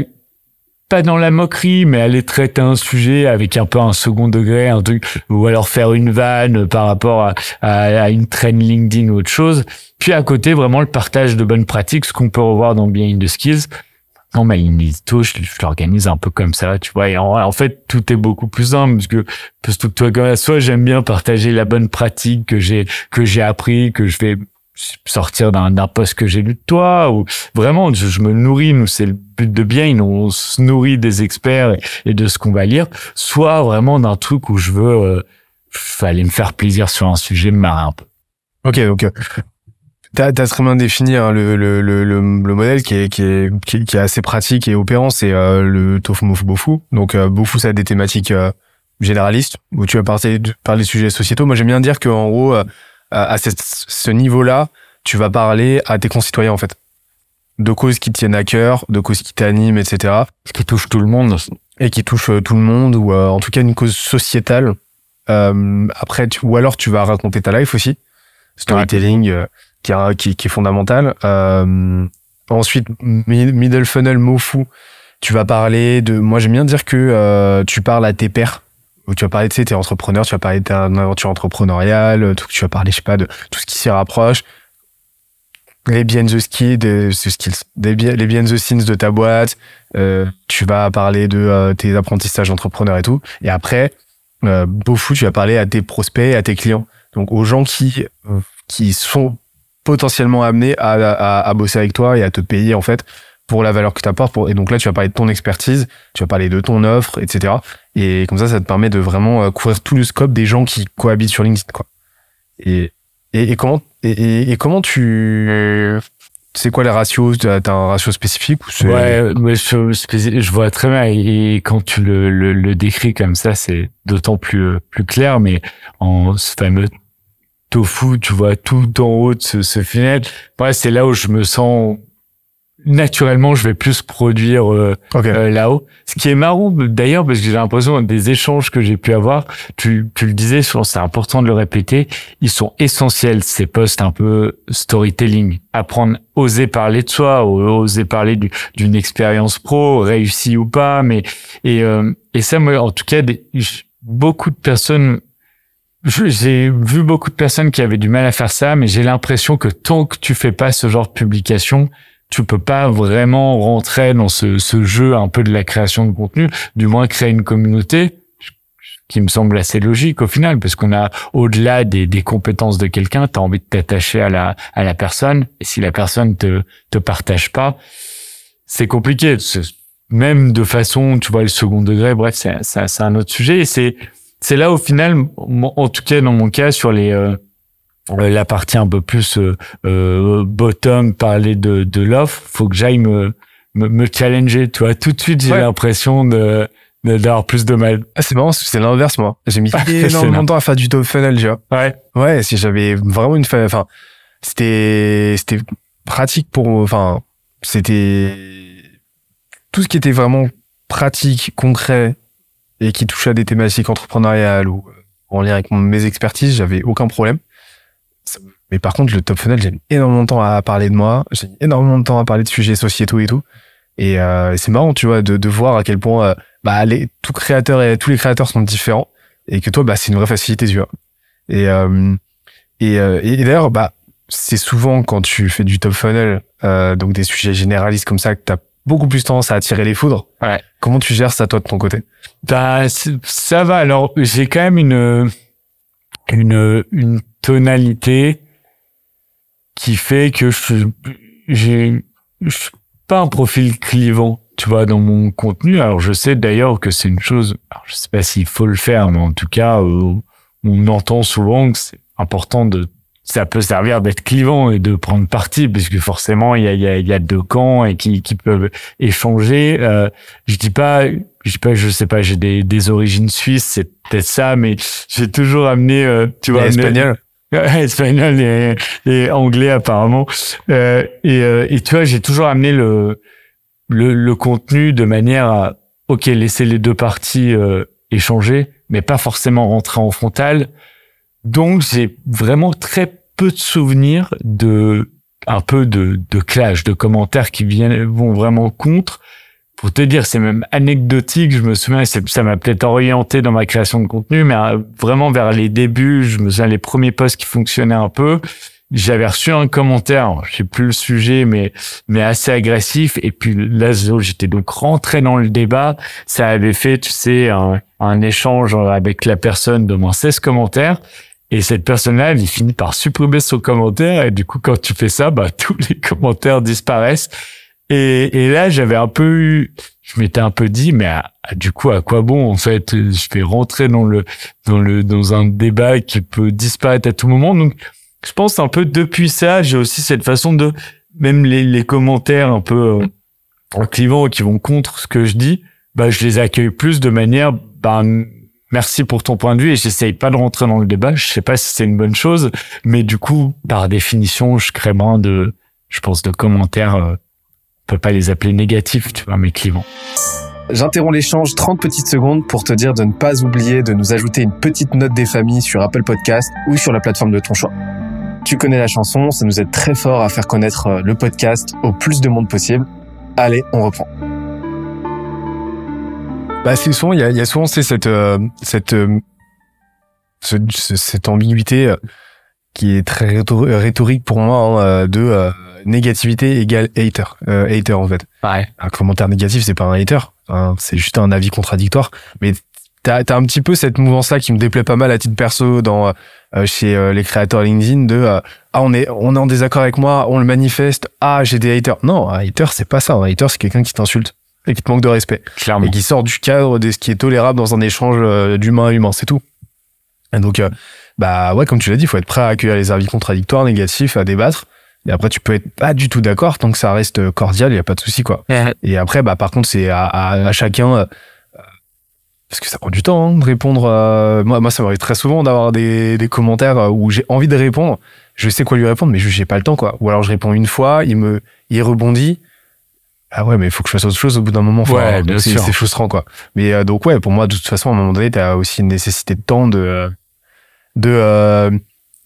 pas dans la moquerie, mais aller traiter un sujet avec un peu un second degré, un truc, ou alors faire une vanne par rapport à, à, une trend LinkedIn ou autre chose. Puis à côté, vraiment le partage de bonnes pratiques, ce qu'on peut revoir dans Behind the Skills. Non, mais Inito, je, je l'organise un peu comme ça, tu vois. Et en, fait, tout est beaucoup plus simple parce que, parce que toi, soit j'aime bien partager la bonne pratique que j'ai, que j'ai appris, que je vais sortir d'un poste que j'ai lu de toi ou vraiment je, me nourris nous c'est le but de bien on se nourrit des experts et, de ce qu'on va lire soit vraiment d'un truc où je veux euh, aller me faire plaisir sur un sujet me marrer un peu ok euh, T'as as très bien défini hein, le, le, le, le, modèle qui est, qui, est, qui, est, assez pratique et opérant, c'est euh, le tofu mofu bofu. Donc euh, bofu, ça a des thématiques euh, généralistes où tu vas parler, parler des sujets sociétaux. Moi, j'aime bien dire qu'en gros, à ce, niveau-là, tu vas parler à tes concitoyens en fait, de causes qui tiennent à cœur, de causes qui t'animent, etc. Qui touchent tout le monde et qui touchent euh, tout le monde ou euh, en tout cas une cause sociétale. Euh, après, tu, ou alors tu vas raconter ta life aussi, storytelling qui, qui, qui, est fondamental. ensuite, middle funnel, mot fou. Tu vas parler de. Moi, j'aime bien dire que tu parles à tes pairs où tu vas parler, tu sais, t'es entrepreneur, tu vas parler d'une aventure entrepreneuriale, tu vas parler, je sais pas, de tout ce qui s'y rapproche. Les behind the skills, de, skills, les behind the scenes de ta boîte, euh, tu vas parler de euh, tes apprentissages d'entrepreneur et tout. Et après, euh, beaucoup, tu vas parler à tes prospects, à tes clients. Donc aux gens qui, euh, qui sont potentiellement amenés à, à, bosser avec toi et à te payer en fait pour la valeur que tu apportes. Pour... Et donc là, tu vas parler de ton expertise, tu vas parler de ton offre, etc. Et comme ça, ça te permet de vraiment euh, couvrir tout le scope des gens qui cohabitent sur LinkedIn. Quoi. Et, et, comment et, et, comment tu c'est quoi les ratios? T'as as un ratio spécifique ou c'est Ouais, je, vois très bien. Et quand tu le, le, le décris comme ça, c'est d'autant plus plus clair. Mais en ce fameux tofu, tu vois tout en haut de ce, ce fenêtre. Ouais, c'est là où je me sens naturellement, je vais plus produire euh, euh, là-haut. Ce qui est marrant d'ailleurs, parce que j'ai l'impression des échanges que j'ai pu avoir, tu, tu le disais, c'est important de le répéter, ils sont essentiels ces posts un peu storytelling, apprendre, oser parler de soi, oser parler d'une expérience pro, réussie ou pas, mais et euh, et ça, moi, en tout cas, des, beaucoup de personnes j'ai vu beaucoup de personnes qui avaient du mal à faire ça, mais j'ai l'impression que tant que tu fais pas ce genre de publication, tu peux pas vraiment rentrer dans ce, ce jeu un peu de la création de contenu, du moins créer une communauté qui me semble assez logique au final, parce qu'on a au-delà des, des compétences de quelqu'un, tu as envie de t'attacher à la, à la personne, et si la personne te, te partage pas, c'est compliqué. Même de façon, tu vois, le second degré, bref, c'est, un autre sujet, et c'est, là au final, en tout cas dans mon cas, sur les... Euh, la partie un peu plus euh, euh bottom, parler de, de l'offre, faut que j'aille me, me, me, challenger. Tu vois, tout de suite, j'ai l'impression de d'avoir plus de mal. Ah, c'est marrant, c'est l'inverse, moi. J'ai mis énormément de temps à faire du top funnel, tu vois. Ouais. Ouais, si j'avais vraiment une, enfin, c'était, c'était pratique pour, enfin, c'était tout ce qui était vraiment pratique, concret et qui touchait à des thématiques entrepreneuriales ou en lien avec mes expertises, j'avais aucun problème. Mais par contre, le top funnel, j'ai mis énormément de temps à parler de moi, j'ai mis énormément de temps à parler de sujets sociétaux et tout. Et euh, c'est marrant, tu vois, de, de voir à quel point euh, bah, les, tout créateur et tous les créateurs sont différents et que toi, bah, c'est une vraie facilité, tu vois. Et, euh, et, euh, et d'ailleurs, bah, c'est souvent quand tu fais du top funnel, euh, donc des sujets généralistes comme ça, que tu as beaucoup plus tendance à attirer les foudres. Ouais. Comment tu gères ça, toi, de ton côté? Bah, ça va. Alors, j'ai quand même une, une, une tonalité qui fait que je, j'ai, je suis pas un profil clivant tu vois, dans mon contenu. Alors, je sais d'ailleurs que c'est une chose, alors, je sais pas s'il faut le faire, mais en tout cas, euh, on entend souvent que c'est important de, ça peut servir d'être clivant et de prendre parti, puisque forcément, il y a, il y a, y a deux camps et qui, qui peuvent échanger. Euh, je dis pas, je dis pas, je sais pas, j'ai des, des origines suisses, c'est peut-être ça, mais j'ai toujours amené, euh, tu vois, espagnol. espagnol et, anglais apparemment. Euh, et, euh, et tu vois, j'ai toujours amené le le, le, contenu de manière à, ok, laisser les deux parties euh, échanger, mais pas forcément rentrer en frontal. Donc, j'ai vraiment très peu de souvenirs de un peu de, de clash, de commentaires qui viennent vont vraiment contre. Pour te dire, c'est même anecdotique. Je me souviens, ça m'a peut-être orienté dans ma création de contenu, mais euh, vraiment vers les débuts, je me souviens les premiers posts qui fonctionnaient un peu j'avais reçu un commentaire, je sais plus le sujet, mais mais assez agressif. Et puis là, j'étais donc rentré dans le débat. Ça avait fait, tu sais, un, un échange avec la personne de moins 16 commentaires. Et cette personne-là, elle finit par supprimer son commentaire. Et du coup, quand tu fais ça, bah tous les commentaires disparaissent. Et, et là, j'avais un peu eu, je m'étais un peu dit, mais du coup, à quoi bon en fait Je vais rentrer dans le dans le dans un débat qui peut disparaître à tout moment. Donc je pense un peu depuis ça, j'ai aussi cette façon de même les, les commentaires un peu euh, clivants qui vont contre ce que je dis, bah je les accueille plus de manière bah merci pour ton point de vue et j'essaye pas de rentrer dans le débat. Je sais pas si c'est une bonne chose, mais du coup par définition je crée moins de je pense de commentaires. On peut pas les appeler négatifs, tu vois, mais clivants. J'interromps l'échange 30 petites secondes pour te dire de ne pas oublier de nous ajouter une petite note des familles sur Apple Podcast ou sur la plateforme de ton choix. Tu connais la chanson, ça nous aide très fort à faire connaître euh, le podcast au plus de monde possible. Allez, on reprend. Bah c'est souvent il y a, y a, souvent c'est cette euh, cette euh, cette ambiguïté qui est très rhétorique pour moi hein, de négativité égale hater hater en fait. Ouais. Un commentaire négatif c'est pas un hater, hein, c'est juste un avis contradictoire mais t'as as un petit peu cette mouvance là qui me déplaît pas mal à titre perso dans euh, chez euh, les créateurs LinkedIn de euh, ah on est on est en désaccord avec moi, on le manifeste, ah j'ai des haters. Non, un hater c'est pas ça. Un hater c'est quelqu'un qui t'insulte et qui te manque de respect Clairement. et qui sort du cadre de ce qui est tolérable dans un échange d'humain à humain, c'est tout. Et donc bah ouais comme tu l'as dit, il faut être prêt à accueillir les avis contradictoires, négatifs, à débattre. Et après, tu peux être pas du tout d'accord tant que ça reste cordial, il y a pas de souci quoi. Et après, bah par contre, c'est à, à, chacun parce que ça prend du temps hein, de répondre. Euh, moi, moi, ça m'arrive très souvent d'avoir des, des commentaires euh, où j'ai envie de répondre. Je sais quoi lui répondre, mais je j'ai pas le temps, quoi. Ou alors je réponds une fois, il me, il rebondit. Ah ouais, mais il faut que je fasse autre chose au bout d'un moment. Ouais, c'est, frustrant, quoi. Mais euh, donc ouais, pour moi, de toute façon, à un moment donné, t'as aussi une nécessité de temps de, de,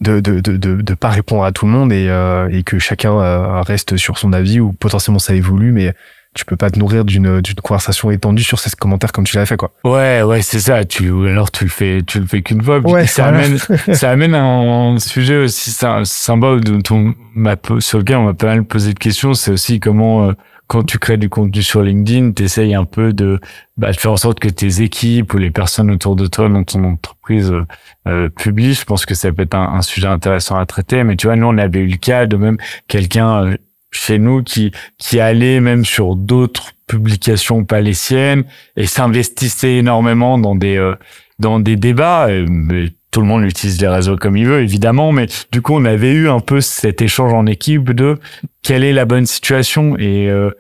de de, de, de, de pas répondre à tout le monde et, euh, et que chacun euh, reste sur son avis ou potentiellement ça évolue, mais tu peux pas te nourrir d'une d'une conversation étendue sur ces commentaires comme tu l'avais fait quoi. Ouais, ouais, c'est ça. Tu ou alors tu le fais, tu le fais qu'une fois. Ouais, ça amène, ça amène un, un sujet aussi sy- sympa dont on m'a sur lequel on m'a pas mal posé de questions. C'est aussi comment euh, quand tu crées du contenu sur LinkedIn, t'essayes un peu de, bah, de faire en sorte que tes équipes ou les personnes autour de toi dans ton entreprise euh, euh, publient. Je pense que ça peut être un, sujet intéressant à traiter. Mais tu vois, nous on avait eu le cas de même quelqu'un euh, chez nous qui qui allait même sur d'autres publications pas les siennes et s'investissait énormément dans des euh, dans des débats. euh, tout le monde utilise les réseaux comme il veut, évidemment, mais du coup, on avait eu un peu cet échange en équipe de quelle est la bonne situation et euh,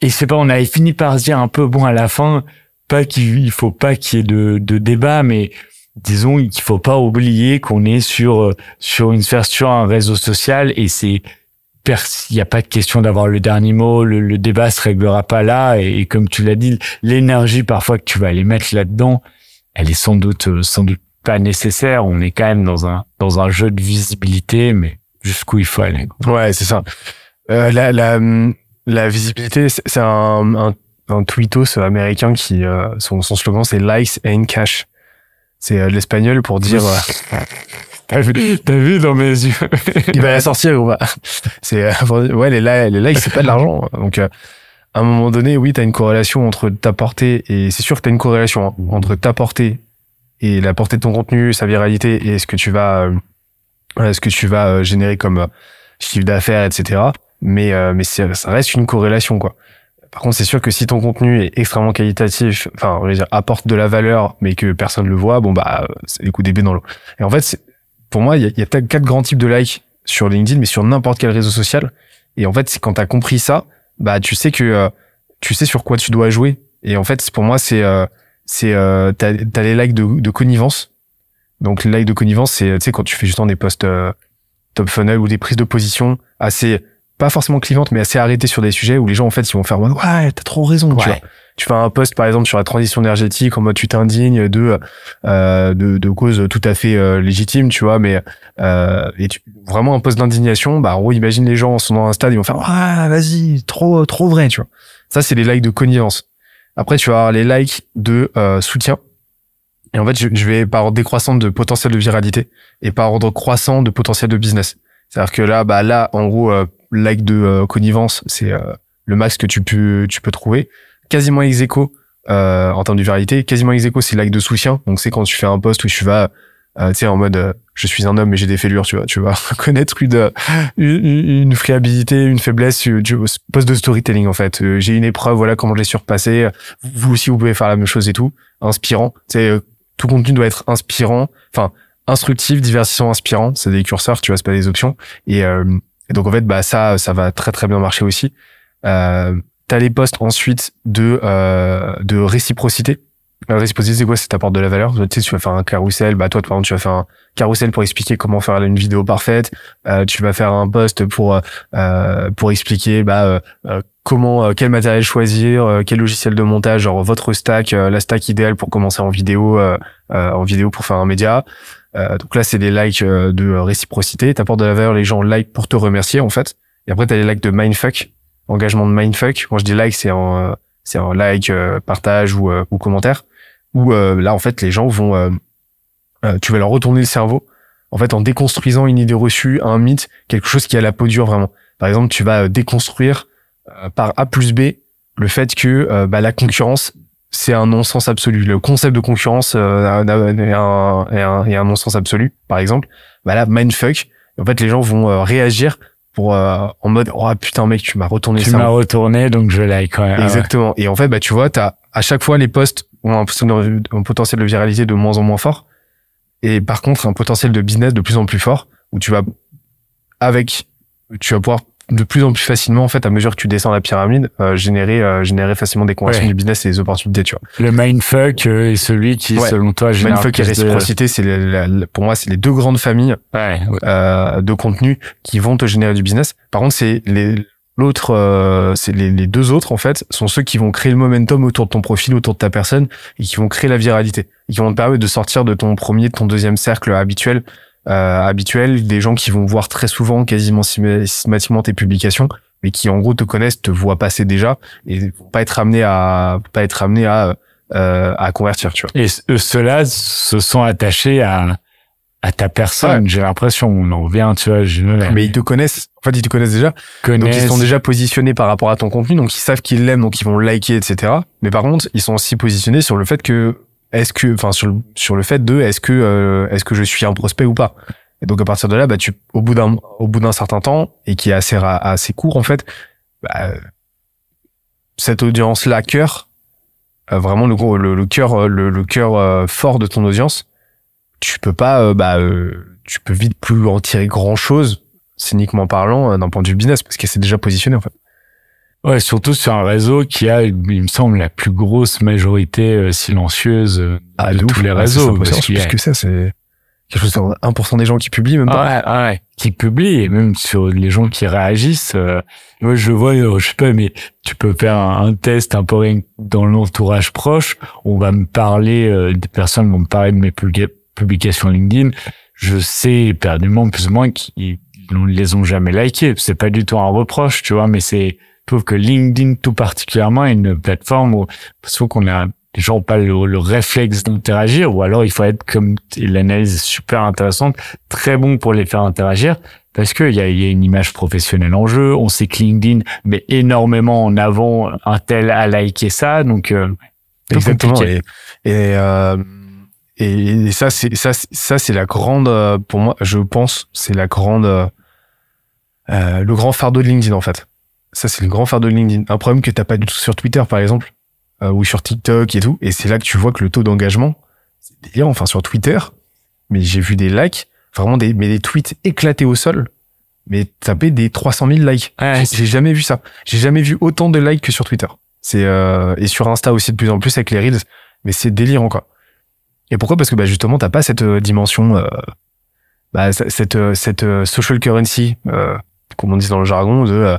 et c'est pas, on avait fini par se dire un peu bon à la fin, pas qu'il il faut pas qu'il y ait de de débat, mais disons qu'il faut pas oublier qu'on est sur euh, sur une sphère sur un réseau social et c'est il n'y a pas de question d'avoir le dernier mot, le, le débat se réglera pas là, et, et comme tu l'as dit, l'énergie parfois que tu vas aller mettre là-dedans, elle est sans doute, euh, sans doute pas nécessaire. On est quand même dans un, dans un jeu de visibilité, mais jusqu'où il faut aller. Ouais, c'est ça. Euh, la, la, hum, la visibilité, c'est un, un, un tweetos américain qui, euh, son, son slogan, c'est likes and cash. C'est euh, l'espagnol pour dire, euh, T'as vu, t'as vu dans mes yeux. il va la sortir, on va. C'est, euh, ouais, les, li- les likes, c'est pas de l'argent. Donc, euh, à un moment donné, oui, t'as une corrélation entre ta portée et c'est sûr que t'as une corrélation hein, entre ta portée et la portée de ton contenu, sa viralité et ce que tu vas, euh, ce que tu vas euh, générer comme euh, chiffre d'affaires, etc. Mais, mais ça reste une corrélation, quoi. Par contre, c'est sûr que si ton contenu est extrêmement qualitatif, enfin, dire, apporte de la valeur, mais que personne ne le voit, bon, bah, c'est les coups d'épée dans l'eau. Et en fait, pour moi, il y a, y a quatre grands types de likes sur LinkedIn, mais sur n'importe quel réseau social. Et en fait, c'est quand t'as compris ça, bah, tu sais que, euh, tu sais sur quoi tu dois jouer. Et en fait, pour moi, c'est, euh, c'est, euh, t'as, t'as les likes de, de connivence. Donc, les likes de connivence, c'est, tu sais, quand tu fais justement des posts euh, top funnel ou des prises de position assez, pas forcément clivantes, mais assez arrêtées sur des sujets où les gens, en fait, ils vont faire, ouais, t'as trop raison, tu vois. Tu fais un post, par exemple, sur la transition énergétique, en mode tu t'indignes de, euh, de, de causes tout à fait euh, légitimes, tu vois, mais, euh, et tu, vraiment un post d'indignation, bah, en gros, imagine les gens sont dans un stade, ils vont faire, ah, vas-y, trop, trop vrai, tu vois. Ça, c'est les likes de connivence. Après, tu vas avoir les likes de euh, soutien. Et en fait, je, je vais par ordre décroissant de potentiel de viralité et par ordre croissant de potentiel de business. C'est-à-dire que là, bah là, en gros, euh, like de euh, connivence, c'est euh, le max que tu peux tu peux trouver. Quasiment ex aequo, euh, en termes de viralité, quasiment ex aequo, c'est like de soutien. Donc c'est quand tu fais un post où tu vas, euh, tu sais, en mode euh, je suis un homme mais j'ai des fêlures, tu vois, tu vas connaître une euh, une, une friabilité, une faiblesse, tu, tu- post de storytelling en fait. Euh, j'ai une épreuve, voilà comment je l'ai surpassé. Vous aussi, vous pouvez faire la même chose et tout, inspirant. Tu sais, euh, tout contenu doit être inspirant, enfin instructif, divertissant, inspirant. C'est des curseurs, tu vois, c'est pas des options. Et, euh, et donc en fait, bah ça, ça va très très bien marcher aussi. Euh, T'as les posts ensuite de euh, de réciprocité. La réciprocité, c'est quoi C'est t'apportes de la valeur? Tu sais, tu vas faire un carrousel. Bah toi, par exemple, tu vas faire un carrousel pour expliquer comment faire une vidéo parfaite. Euh, tu vas faire un post pour euh, pour expliquer bah euh, euh, comment euh, quel matériel choisir, euh, quel logiciel de montage, genre votre stack, euh, la stack idéale pour commencer en vidéo euh, euh, en vidéo pour faire un média. Euh, donc là, c'est des likes euh, de réciprocité. T'apportes de la valeur, les gens like pour te remercier en fait. Et après, t'as les likes de mindfuck, engagement de mindfuck. Quand je dis like, c'est en euh, c'est en like, euh, partage ou euh, ou commentaire. Où euh, là, en fait, les gens vont, euh, euh, tu vas leur retourner le cerveau. En fait, en déconstruisant une idée reçue, un mythe, quelque chose qui a la peau dure vraiment. Par exemple, tu vas déconstruire euh, par A plus B le fait que bah, la concurrence c'est un non-sens absolu. Le concept de concurrence euh, est un, est un, un non-sens absolu, par exemple. Bah là, mindfuck. En fait, les gens vont euh, réagir pour euh, en mode oh putain mec, tu m'as retourné Tu m'as retourné, donc je like. Ouais, ouais. Exactement. Et en fait, bah tu vois, t'as à chaque fois les posts ont un, un potentiel de viralité de moins en moins fort, et par contre un potentiel de business de plus en plus fort où tu vas avec, tu vas pouvoir de plus en plus facilement en fait à mesure que tu descends la pyramide euh, générer euh, générer facilement des conversions Ouais. du business et des opportunités tu vois Le mindfuck euh, est celui qui, Ouais. selon toi, génère mindfuck et plus de- réciprocité c'est la- pour moi c'est les deux grandes familles ouais. euh, de contenu qui vont te générer du business. Par contre, c'est les l'autre, euh, c'est les, deux autres en fait sont ceux qui vont créer le momentum autour de ton profil, autour de ta personne et qui vont créer la viralité et qui vont te permettre de sortir de ton premier, de ton deuxième cercle habituel euh, habituels, des gens qui vont voir très souvent, quasiment systématiquement tes publications, mais qui en gros te connaissent, te voient passer déjà et vont pas être amenés à pas être amenés à euh, à convertir, tu vois. Et ceux-là se sont attachés à à ta personne. J'ai l'impression, on en revient, tu vois. Je... Mais ils te connaissent. En fait, ils te connaissent déjà. Donc ils sont déjà positionnés par rapport à ton contenu, donc ils savent qu'ils l'aiment, donc ils vont liker, etc. Mais par contre, ils sont aussi positionnés sur le fait que est-ce que, enfin sur le sur le fait de est-ce que euh, est-ce que je suis un prospect ou pas? Et donc à partir de là, bah tu au bout d'un au bout d'un certain temps et qui est assez assez court en fait, bah, cette audience là cœur, euh, vraiment le gros le, le cœur le, le cœur euh, fort de ton audience, tu peux pas bah tu peux vite plus en tirer grand chose cyniquement parlant d'un point de vue business parce qu'elle s'est déjà positionnée en fait. Ouais, surtout sur un réseau qui a, il me semble, la plus grosse majorité euh, silencieuse euh, ah, de, tous les réseaux. parce que ça, c'est quelque chose 1% des gens qui publient même pas. Ouais, ouais, qui publient et même sur les gens qui réagissent. Euh, moi, je vois, je sais pas, mais tu peux faire un, test un peu dans l'entourage proche. On va me parler, des personnes vont me parler de mes publications LinkedIn. Je sais perdument plus ou moins qu'ils ne les ont jamais likées. C'est pas du tout un reproche, tu vois, mais c'est je trouve que LinkedIn tout particulièrement est une plateforme où faut qu'on a les gens n'ont pas le, réflexe d'interagir ou alors il faut être comme l'analyse super intéressante très bon pour les faire interagir parce qu'il y a, y a une image professionnelle en jeu on sait que LinkedIn met énormément en avant un tel à liker ça donc euh, exactement et, et, euh, et, ça c'est ça ça c'est la grande euh, pour moi je pense c'est la grande euh, le grand fardeau de LinkedIn en fait ça, c'est le grand phare de LinkedIn. Un problème que t'as pas du tout sur Twitter, par exemple, euh, ou sur TikTok et tout. Et c'est là que tu vois que le taux d'engagement, c'est délire. Enfin, sur Twitter, mais j'ai vu des likes, vraiment des, mais des tweets éclatés au sol, mais taper des 300 000 likes. j'ai jamais vu ça. J'ai jamais vu autant de likes que sur Twitter. C'est euh, et sur Insta aussi de plus en plus avec les reels, mais c'est délirant quoi. Et pourquoi? Parce que bah justement t'as pas cette euh, dimension, euh, bah, cette cette social currency, comme on dit dans le jargon, de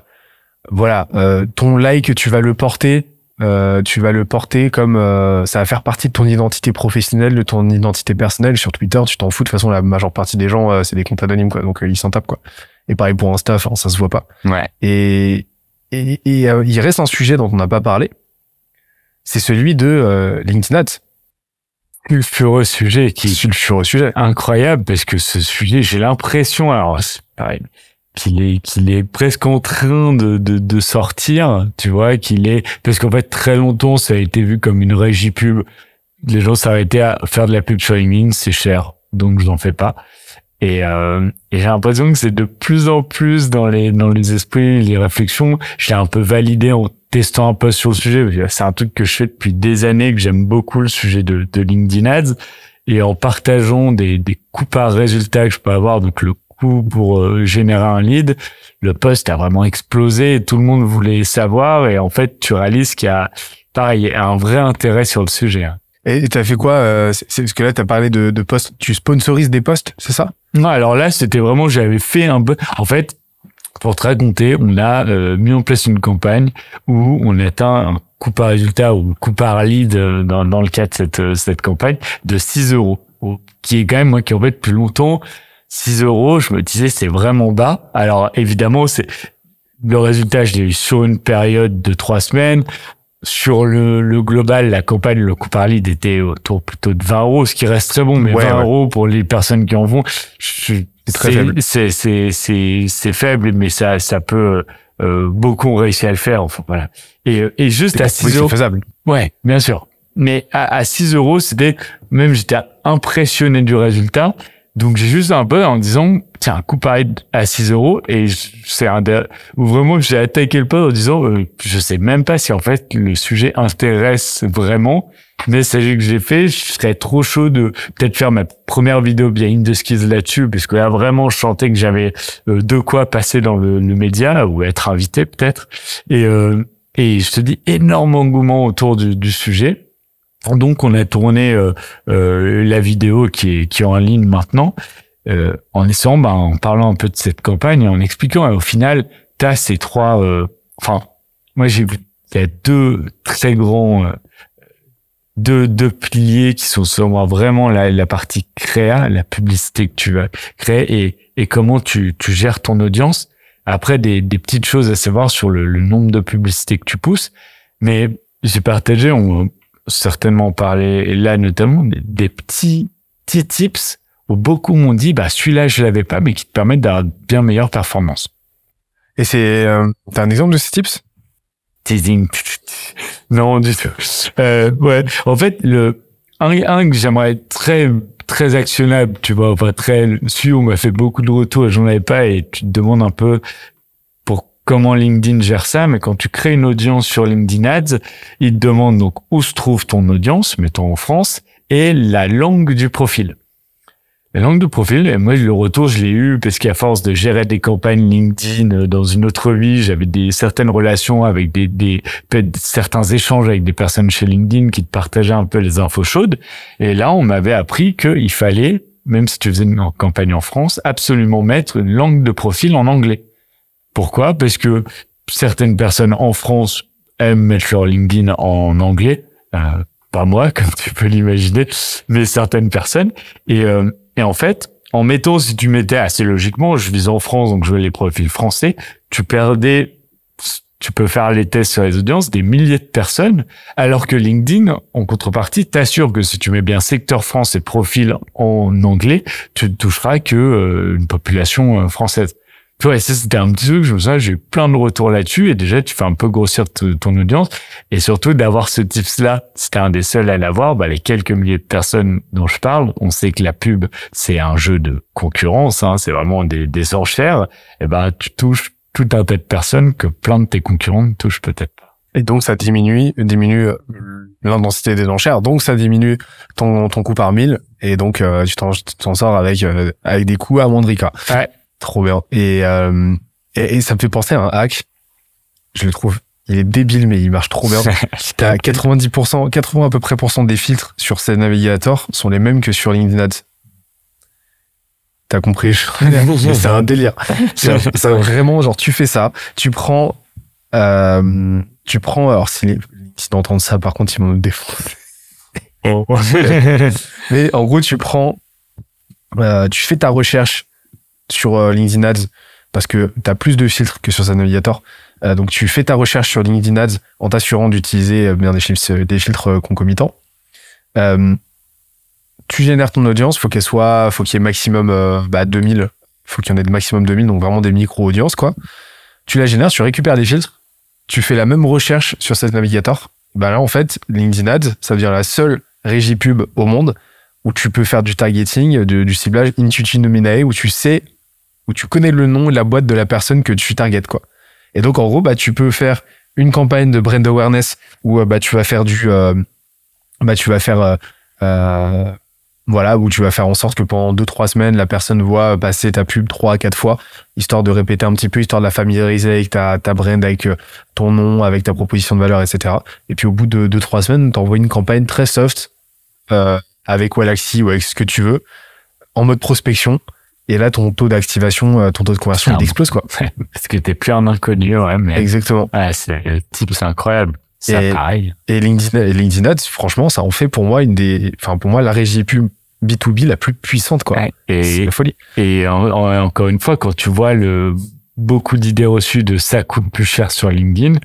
voilà, euh, ton like, tu vas le porter, euh, tu vas le porter comme euh, ça va faire partie de ton identité professionnelle, de ton identité personnelle. Sur Twitter, tu t'en fous. De toute façon, la majeure partie des gens, c'est des comptes anonymes, quoi. Donc ils s'en tapent, quoi. Et pareil pour Insta, enfin, ça se voit pas. Ouais. Et et, il reste un sujet dont on n'a pas parlé. C'est celui de LinkedIn Ads. Sulfureux sujet qui sulfureux sujet incroyable parce que ce sujet j'ai l'impression alors c'est pareil qu'il est qu'il est presque en train de, de, de sortir, tu vois, qu'il est parce qu'en fait très longtemps ça a été vu comme une régie pub. Les gens s'arrêtaient à faire de la pub sur LinkedIn, c'est cher, donc je n'en fais pas. Et, euh, et j'ai l'impression que c'est de plus en plus dans les dans les esprits, les réflexions. Je l'ai un peu validé en testant un peu sur le sujet. C'est un truc que je fais depuis des années, que j'aime beaucoup le sujet de, de LinkedIn Ads. Et en partageant des, des coûts par résultat que je peux avoir, donc le pour euh, générer un lead, le poste a vraiment explosé et tout le monde voulait savoir et en fait tu réalises qu'il y a pareil un vrai intérêt sur le sujet. Hein. Et tu as fait quoi euh, C'est parce que là tu as parlé de, de postes, tu sponsorises des postes, c'est ça? Non, alors là c'était vraiment j'avais fait un peu en fait pour te raconter, on a euh, mis en place une campagne où on atteint un coût par résultat ou coût par lead dans, dans le cas de cette, cette campagne de 6 euros, qui est quand même moi qui en fait depuis longtemps 6 euros, je me disais c'est vraiment bas. Alors évidemment, c'est le résultat, je l'ai eu sur une période de trois semaines. Sur le, le global, la campagne, le coût par lead était autour plutôt de 20 euros, ce qui reste très bon, mais 20 euros pour les personnes qui en vont. C'est c'est c'est c'est faible, mais ça ça peut euh, beaucoup ont réussi à le faire. Enfin voilà. Et et juste à 6 euros, c'est faisable. Ouais, bien sûr. Mais à, à 6 euros, c'était même j'étais impressionné du résultat. Donc j'ai juste un peu en disant tiens un coup pareil à 6 euros et c'est un où vraiment j'ai attaqué le poste en disant euh, je sais même pas si en fait le sujet intéresse vraiment mais que j'ai fait je serais trop chaud de peut-être faire ma première vidéo behind the skills là-dessus parce que là vraiment je sentais que j'avais euh, de quoi passer dans le, média ou être invité peut-être et euh, et je te dis énorme engouement autour du, du sujet donc on a tourné euh, euh, la vidéo qui est, qui est en ligne maintenant, euh, en essayant, ben, en parlant un peu de cette campagne, en expliquant. Et au final, tu as ces trois... Enfin, moi j'ai vu, il y a deux très grands deux, deux piliers qui sont selon moi vraiment la, la partie créa, la publicité que tu vas créer et, et comment tu, tu gères ton audience. Après, des, des petites choses à savoir sur le, le nombre de publicités que tu pousses. Mais j'ai partagé, on va certainement parler là notamment, des, des petits, petits tips où beaucoup m'ont dit, bah, celui-là, je l'avais pas, mais qui te permettent d'avoir bien meilleure performance. Et c'est, euh, t'as un exemple de ces tips? Teasing. non, du tout. Euh, ouais. En fait, le, un, un que j'aimerais très, très actionnable, tu vois, enfin, très, où on m'a fait beaucoup de retours et j'en avais pas et tu te demandes un peu pour comment LinkedIn gère ça, mais quand tu crées une audience sur LinkedIn Ads, il te demande donc où se trouve ton audience, mettons en France, et la langue du profil. La langue de profil, moi, le retour, je l'ai eu parce qu'à force de gérer des campagnes LinkedIn euh, dans une autre vie, j'avais des certaines relations avec des, des certains échanges avec des personnes chez LinkedIn qui te partageaient un peu les infos chaudes. Et là, on m'avait appris qu'il fallait, même si tu faisais une campagne en France, absolument mettre une langue de profil en anglais. Pourquoi? Parce que certaines personnes en France aiment mettre leur LinkedIn en anglais. Euh, pas moi, comme tu peux l'imaginer, mais certaines personnes. Et euh, et en fait, en mettant, si tu mettais assez logiquement, je vis en France, donc je veux les profils français, tu perdais, tu peux faire les tests sur les audiences des milliers de personnes, alors que LinkedIn, en contrepartie, t'assure que si tu mets bien secteur France et profil en anglais, tu ne toucheras que euh, une population euh, française. Tu vois, ça, c'était un petit truc, je me souviens, j'ai eu plein de retours là-dessus, et déjà, tu fais un peu grossir ton audience, et surtout d'avoir ce tips-là, t'es un des seuls à l'avoir, bah, les quelques milliers de personnes dont je parle, on sait que la pub, c'est un jeu de concurrence, hein, c'est vraiment des, des enchères, et ben, tu touches tout un tas de personnes que plein de tes concurrents ne touchent peut-être pas. Et donc, ça diminue, diminue euh, l'intensité des enchères, donc ça diminue ton, ton coût par mille, et donc, euh, tu t'en sors avec, euh, avec des coûts à moindrica. Ouais. Trop bien. Et, euh, et, et, ça me fait penser à un hack. Je le trouve. Il est débile, mais il marche trop bien. T'as 90%, 80 à peu près pour cent des filtres sur ces navigateurs sont les mêmes que sur LinkedIn Ads. T'as compris? C'est un délire. C'est vraiment genre tu fais ça, tu prends, euh, tu prends. Alors si entendent ça, par contre ils vont nous défendre. Mais en gros tu prends, euh, tu fais ta recherche sur euh, LinkedIn Ads parce que tu as plus de filtres que sur sa navigateur. Euh, donc tu fais ta recherche sur LinkedIn Ads en t'assurant d'utiliser euh, bien des filtres, concomitants. tu génères ton audience, faut qu'elle soit, faut qu'il y ait maximum bah, 2000, faut qu'il y en ait de maximum 2000, donc vraiment des micro-audiences quoi. Tu la génères, tu récupères des filtres, tu fais la même recherche sur cet navigateur. Bah là en fait, LinkedIn Ads, ça devient la seule régie pub au monde où tu peux faire du targeting, du ciblage intuitive nominae, où tu sais où tu connais le nom et la boîte de la personne que tu targetes, quoi. Et donc, en gros, bah, tu peux faire une campagne de brand awareness où, euh, bah, tu vas faire du, euh, bah, tu vas faire, euh, voilà, où tu vas faire en sorte que pendant deux, trois semaines, la personne voit passer ta pub trois à quatre fois, histoire de répéter un petit peu, histoire de la familiariser avec ta, brand, avec ton nom, avec ta proposition de valeur, etc. Et puis, au bout de deux, trois semaines, t'envoies une campagne très soft, avec Wallaxy ou avec ce que tu veux, en mode prospection, et là, ton taux d'activation, euh, ton taux de conversion, il explose, quoi. Parce que t'es plus un inconnu, ouais, mais. Exactement. Ouais, c'est, c'est incroyable. C'est pareil. Et LinkedIn, LinkedIn Ads, franchement, ça en fait pour moi une des, enfin, pour moi, la régie pub B2B la plus puissante, quoi. Ouais, et, c'est la folie. Et encore une fois, quand tu vois le, beaucoup d'idées reçues de ça coûte plus cher sur LinkedIn,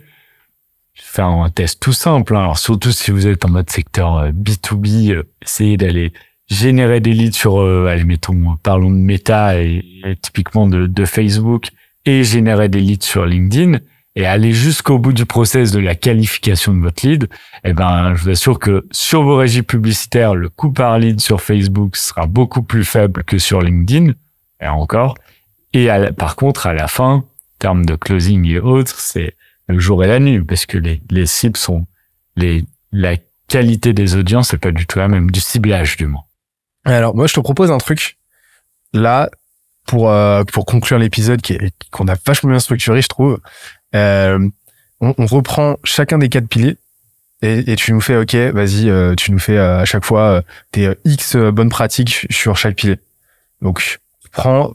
faire un test tout simple. Hein. Alors surtout si vous êtes en mode secteur B2B, euh, euh, essayez d'aller générer des leads sur, euh, allez, mettons, parlons de Meta et, typiquement de, de, Facebook et générer des leads sur LinkedIn et aller jusqu'au bout du process de la qualification de votre lead, eh ben, je vous assure que sur vos régies publicitaires, le coût par lead sur Facebook sera beaucoup plus faible que sur LinkedIn, et encore. Et par contre, à la fin, termes de closing et autres, c'est le jour et la nuit, parce que les, les cibles sont, les, la qualité des audiences, c'est pas du tout la même, du ciblage du moins. Alors moi je te propose un truc là pour euh, pour conclure l'épisode qui qu'on a vachement bien structuré je trouve. Euh, on, on, reprend chacun des quatre piliers et, et tu nous fais ok vas-y euh, tu nous fais euh, à chaque fois tes x bonnes pratiques sur chaque pilier. Donc prends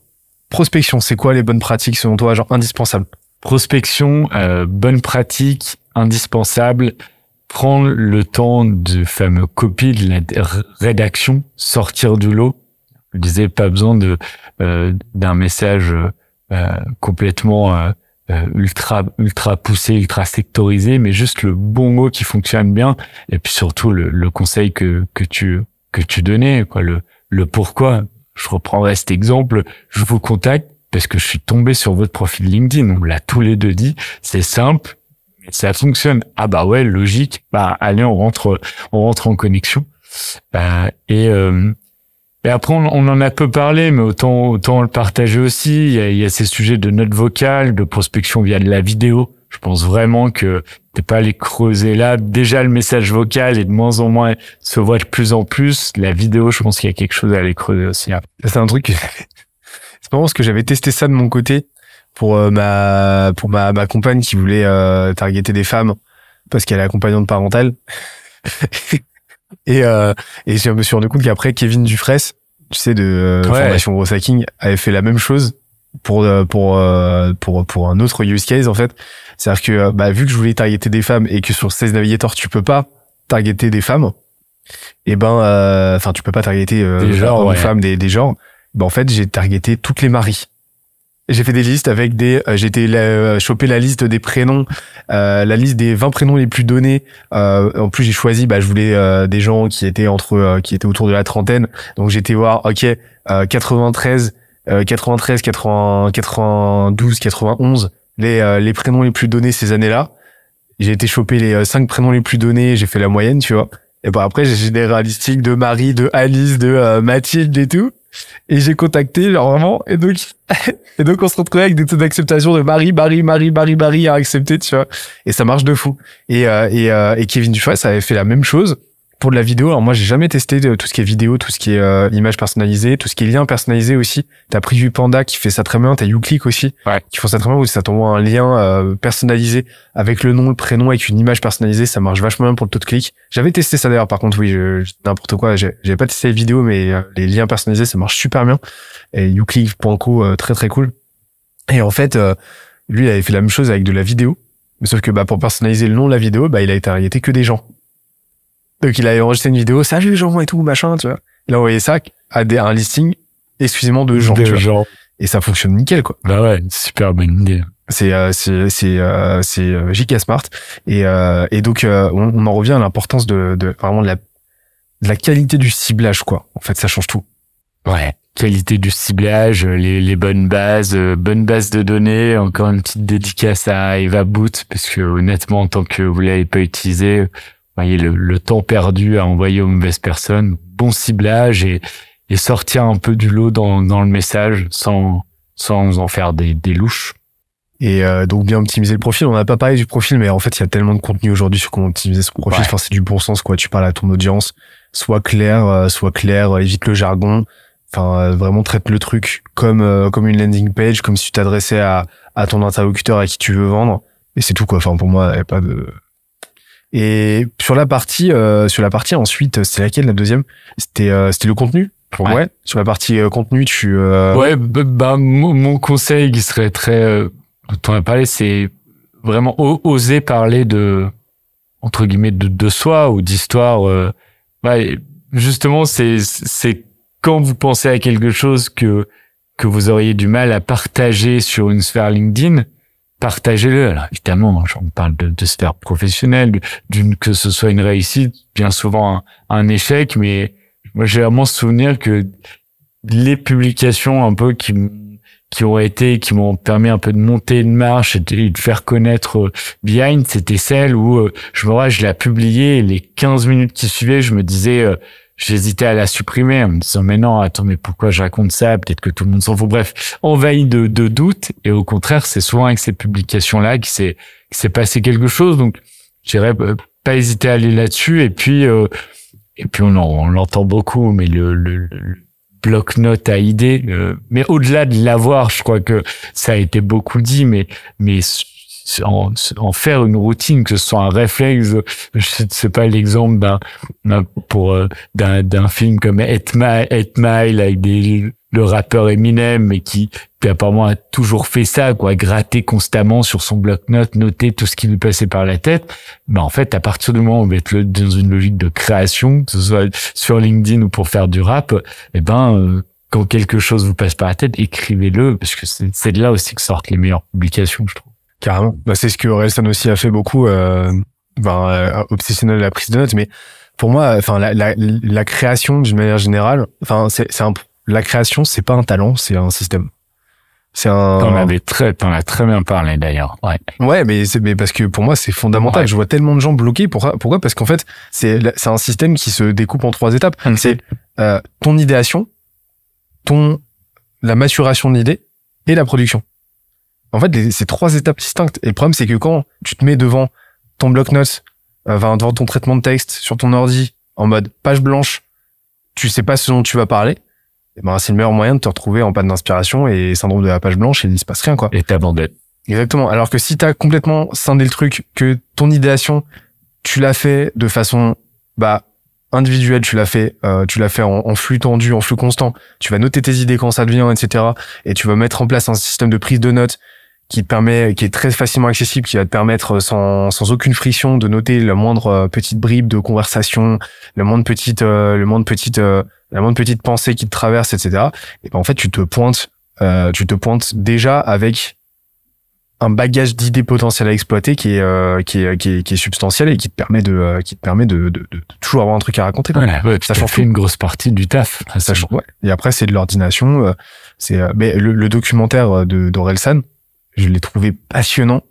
prospection c'est quoi les bonnes pratiques selon toi genre indispensables? Prospection bonne pratique indispensable prendre le temps de fameux copie de la rédaction, sortir du lot. Je disais pas besoin de euh, d'un message euh, complètement euh, euh, ultra ultra poussé, ultra sectorisé, mais juste le bon mot qui fonctionne bien. Et puis surtout le, le conseil que que tu que tu donnais, quoi, le le pourquoi. Je reprendrai cet exemple. Je vous contacte parce que je suis tombé sur votre profil LinkedIn. On l'a tous les deux dit. C'est simple ça fonctionne. Ah bah ouais, logique. Bah allez, on rentre, on rentre en connexion. Euh, et, euh, et après, on, en a peu parlé, mais autant autant le partager aussi. Il y a, il y a ces sujets de notes vocales, de prospection via de la vidéo. Je pense vraiment que t'es pas allé creuser là. Déjà, le message vocal est de moins en moins se voit de plus en plus. La vidéo, je pense qu'il y a quelque chose à aller creuser aussi. C'est un truc. C'est pas parce que j'avais testé ça de mon côté pour euh, ma pour ma, ma compagne qui voulait euh, targeter des femmes parce qu'elle est accompagnante parentale. et euh, et je me suis rendu compte qu'après Kevin Dufresne, tu sais de euh, formation Gros Hacking, avait fait la même chose pour pour pour pour un autre use case en fait. C'est-à-dire que bah vu que je voulais targeter des femmes et que sur 16 Navigator tu peux pas targeter des femmes, et eh ben enfin tu peux pas targeter des genres, ouais. femmes des des genres. Ben en fait, j'ai targeté toutes les maris. J'ai fait des listes avec des. Euh, j'ai été euh, choper la liste des prénoms, euh, la liste des 20 prénoms les plus donnés. Euh, en plus, j'ai choisi. Bah, je voulais euh, des gens qui étaient entre, qui étaient autour de la trentaine. Donc, j'étais voir. Ok, 93, 93, 80, 92, 91. Les les prénoms les plus donnés ces années-là. J'ai été choper les cinq prénoms les plus donnés. J'ai fait la moyenne, tu vois. Et bon après, j'ai des de Marie, de Alice, de Mathilde et tout. Et j'ai contacté, genre vraiment, et donc, et donc on se retrouvait avec des taux d'acceptation de Marie, Marie, Marie, Marie, Marie à accepter, tu vois. Et ça marche de fou. Et, euh, et, euh, et Kevin ça avait fait la même chose pour de la vidéo, alors moi j'ai jamais testé tout ce qui est vidéo, tout ce qui est euh, image personnalisée, tout ce qui est lien personnalisé aussi. T'as Preview Panda qui fait ça très bien, t'as YouClick aussi ouais. qui font ça très bien où ça t'envoie un lien euh, personnalisé avec le nom, le prénom, avec une image personnalisée, ça marche vachement bien pour le taux de clic. J'avais testé ça d'ailleurs, par contre oui, n'importe quoi, j'avais pas testé les vidéos, mais euh, les liens personnalisés ça marche super bien. Et YouClick.co euh, très très cool. Et en fait, euh, lui il avait fait la même chose avec de la vidéo, mais sauf que bah pour personnaliser le nom de la vidéo, bah il a été que des gens. Donc il a enregistré une vidéo, salut Jean et tout, machin, tu vois. Il a envoyé ça à, des, un listing exclusivement de gens, de tu gens. Et ça fonctionne nickel, quoi. Bah ouais, super bonne idée. C'est euh, c'est c'est euh, c'est euh, JK Smart et euh, et donc euh, on, on, en revient à l'importance de, de vraiment de la de la qualité du ciblage quoi. En fait, ça change tout. Ouais, qualité du ciblage, les, les bonnes bases, euh, bonnes bases de données. Encore une petite dédicace à Eva Boot parce que honnêtement, en tant que vous l'avez pas utilisé, voyez le, le, temps perdu à envoyer aux mauvaises personnes, bon ciblage et, et sortir un peu du lot dans, dans le message sans, sans en faire des, des louches. Et euh, donc bien optimiser le profil. On n'a pas parlé du profil, mais en fait il y a tellement de contenu aujourd'hui sur comment optimiser ce profil. Ouais. Enfin c'est du bon sens quoi. Tu parles à ton audience, soit clair, euh, soit clair, évite le jargon. Enfin euh, vraiment traite le truc comme euh, comme une landing page, comme si tu t'adressais à à ton interlocuteur à qui tu veux vendre. Et c'est tout quoi. Enfin pour moi il n'y a pas de et sur la partie, euh, sur la partie ensuite, c'était laquelle la deuxième? C'était, euh, c'était le contenu? Pour ouais. Sur la partie euh, contenu, tu. Ouais, bah, bah mon, mon, conseil qui serait très, euh, dont on a parlé, c'est vraiment oser parler de entre guillemets de, de soi ou d'histoire. Euh, ouais, justement, c'est c'est quand vous pensez à quelque chose que que vous auriez du mal à partager sur une sphère LinkedIn, partagez-le. Alors évidemment, on parle de, de sphère professionnelle, d'une que ce soit une réussite, bien souvent un, un échec, mais moi j'ai vraiment souvenir que les publications un peu qui qui ont été, qui m'ont permis un peu de monter une marche et de, de faire connaître euh, Behind, c'était celle où euh, je me rappelle, je l'ai publié et les 15 minutes qui suivaient, je me disais, euh, j'hésitais à la supprimer en me disant mais non attends mais pourquoi je raconte ça? Peut-être que tout le monde s'en fout. Bref envahi de, de doutes. Et au contraire c'est souvent avec ces publications là qui s'est qui s'est passé quelque chose. Donc j'irais pas hésiter à aller là-dessus. Et puis euh, et puis on, on l'entend beaucoup mais le, le, le bloc-notes à idées euh, mais au-delà de l'avoir je crois que ça a été beaucoup dit mais mais en, en, faire une routine, que ce soit un réflexe. Je sais pas l'exemple d'un pour euh, d'un d'un film comme Eight Mile, avec des le rappeur Eminem, mais qui, qui apparemment a toujours fait ça, quoi, gratter constamment sur son bloc-notes, noter tout ce qui lui passait par la tête. Ben en fait, à partir du moment où on va être dans une logique de création, que ce soit sur LinkedIn ou pour faire du rap, eh ben euh, quand quelque chose vous passe par la tête, écrivez-le, parce que c'est de là aussi que sortent les meilleures publications, je trouve. Carrément. Bah, c'est ce que Orelsan aussi a fait beaucoup, euh, ben, euh, obsessionnel à la prise de notes, mais pour moi, enfin, la, la, la création d'une manière générale, enfin, c'est un la création, c'est pas un talent, c'est un système. C'est un. T'en avais très, t'en as très bien parlé d'ailleurs. Ouais. Ouais, mais c'est, mais parce que pour moi, c'est fondamental. Je vois tellement de gens bloqués. Pourquoi Pourquoi? Parce qu'en fait, c'est, c'est un système qui se découpe en trois étapes. C'est euh, ton idéation, ton la maturation de l'idée et la production. En fait, c'est trois étapes distinctes. Et le problème, c'est que quand tu te mets devant ton bloc-notes, euh, devant ton traitement de texte sur ton ordi, en mode page blanche, tu sais pas ce dont tu vas parler eh ben, c'est le meilleur moyen de te retrouver en panne d'inspiration et syndrome de la page blanche et il se passe rien, quoi. Et t'abandonnes. Exactement. Alors que si t'as complètement scindé le truc, que ton idéation, tu l'as fait de façon, bah, individuelle, tu l'as fait, euh, tu l'as fait en, flux tendu, en flux constant. Tu vas noter tes idées quand ça devient, etc. Et tu vas mettre en place un système de prise de notes qui te permet, qui est très facilement accessible, qui va te permettre sans, sans aucune friction de noter la moindre euh, petite bribe de conversation, le moindre petite, euh, le moindre petite la moindre petite pensée qui te traverse, etc. Et ben en fait, tu te pointes, euh, tu te pointes déjà avec un bagage d'idées potentielles à exploiter qui est, euh, qui est, qui est, qui est substantiel et qui te permet de, euh, qui te permet de, de, de, toujours avoir un truc à raconter. Voilà, ouais, ça change une grosse partie du taf. Ça change, ouais. Et après, c'est de l'ordination. Euh, c'est, mais le, le, documentaire de d'Orelsan, je l'ai trouvé passionnant,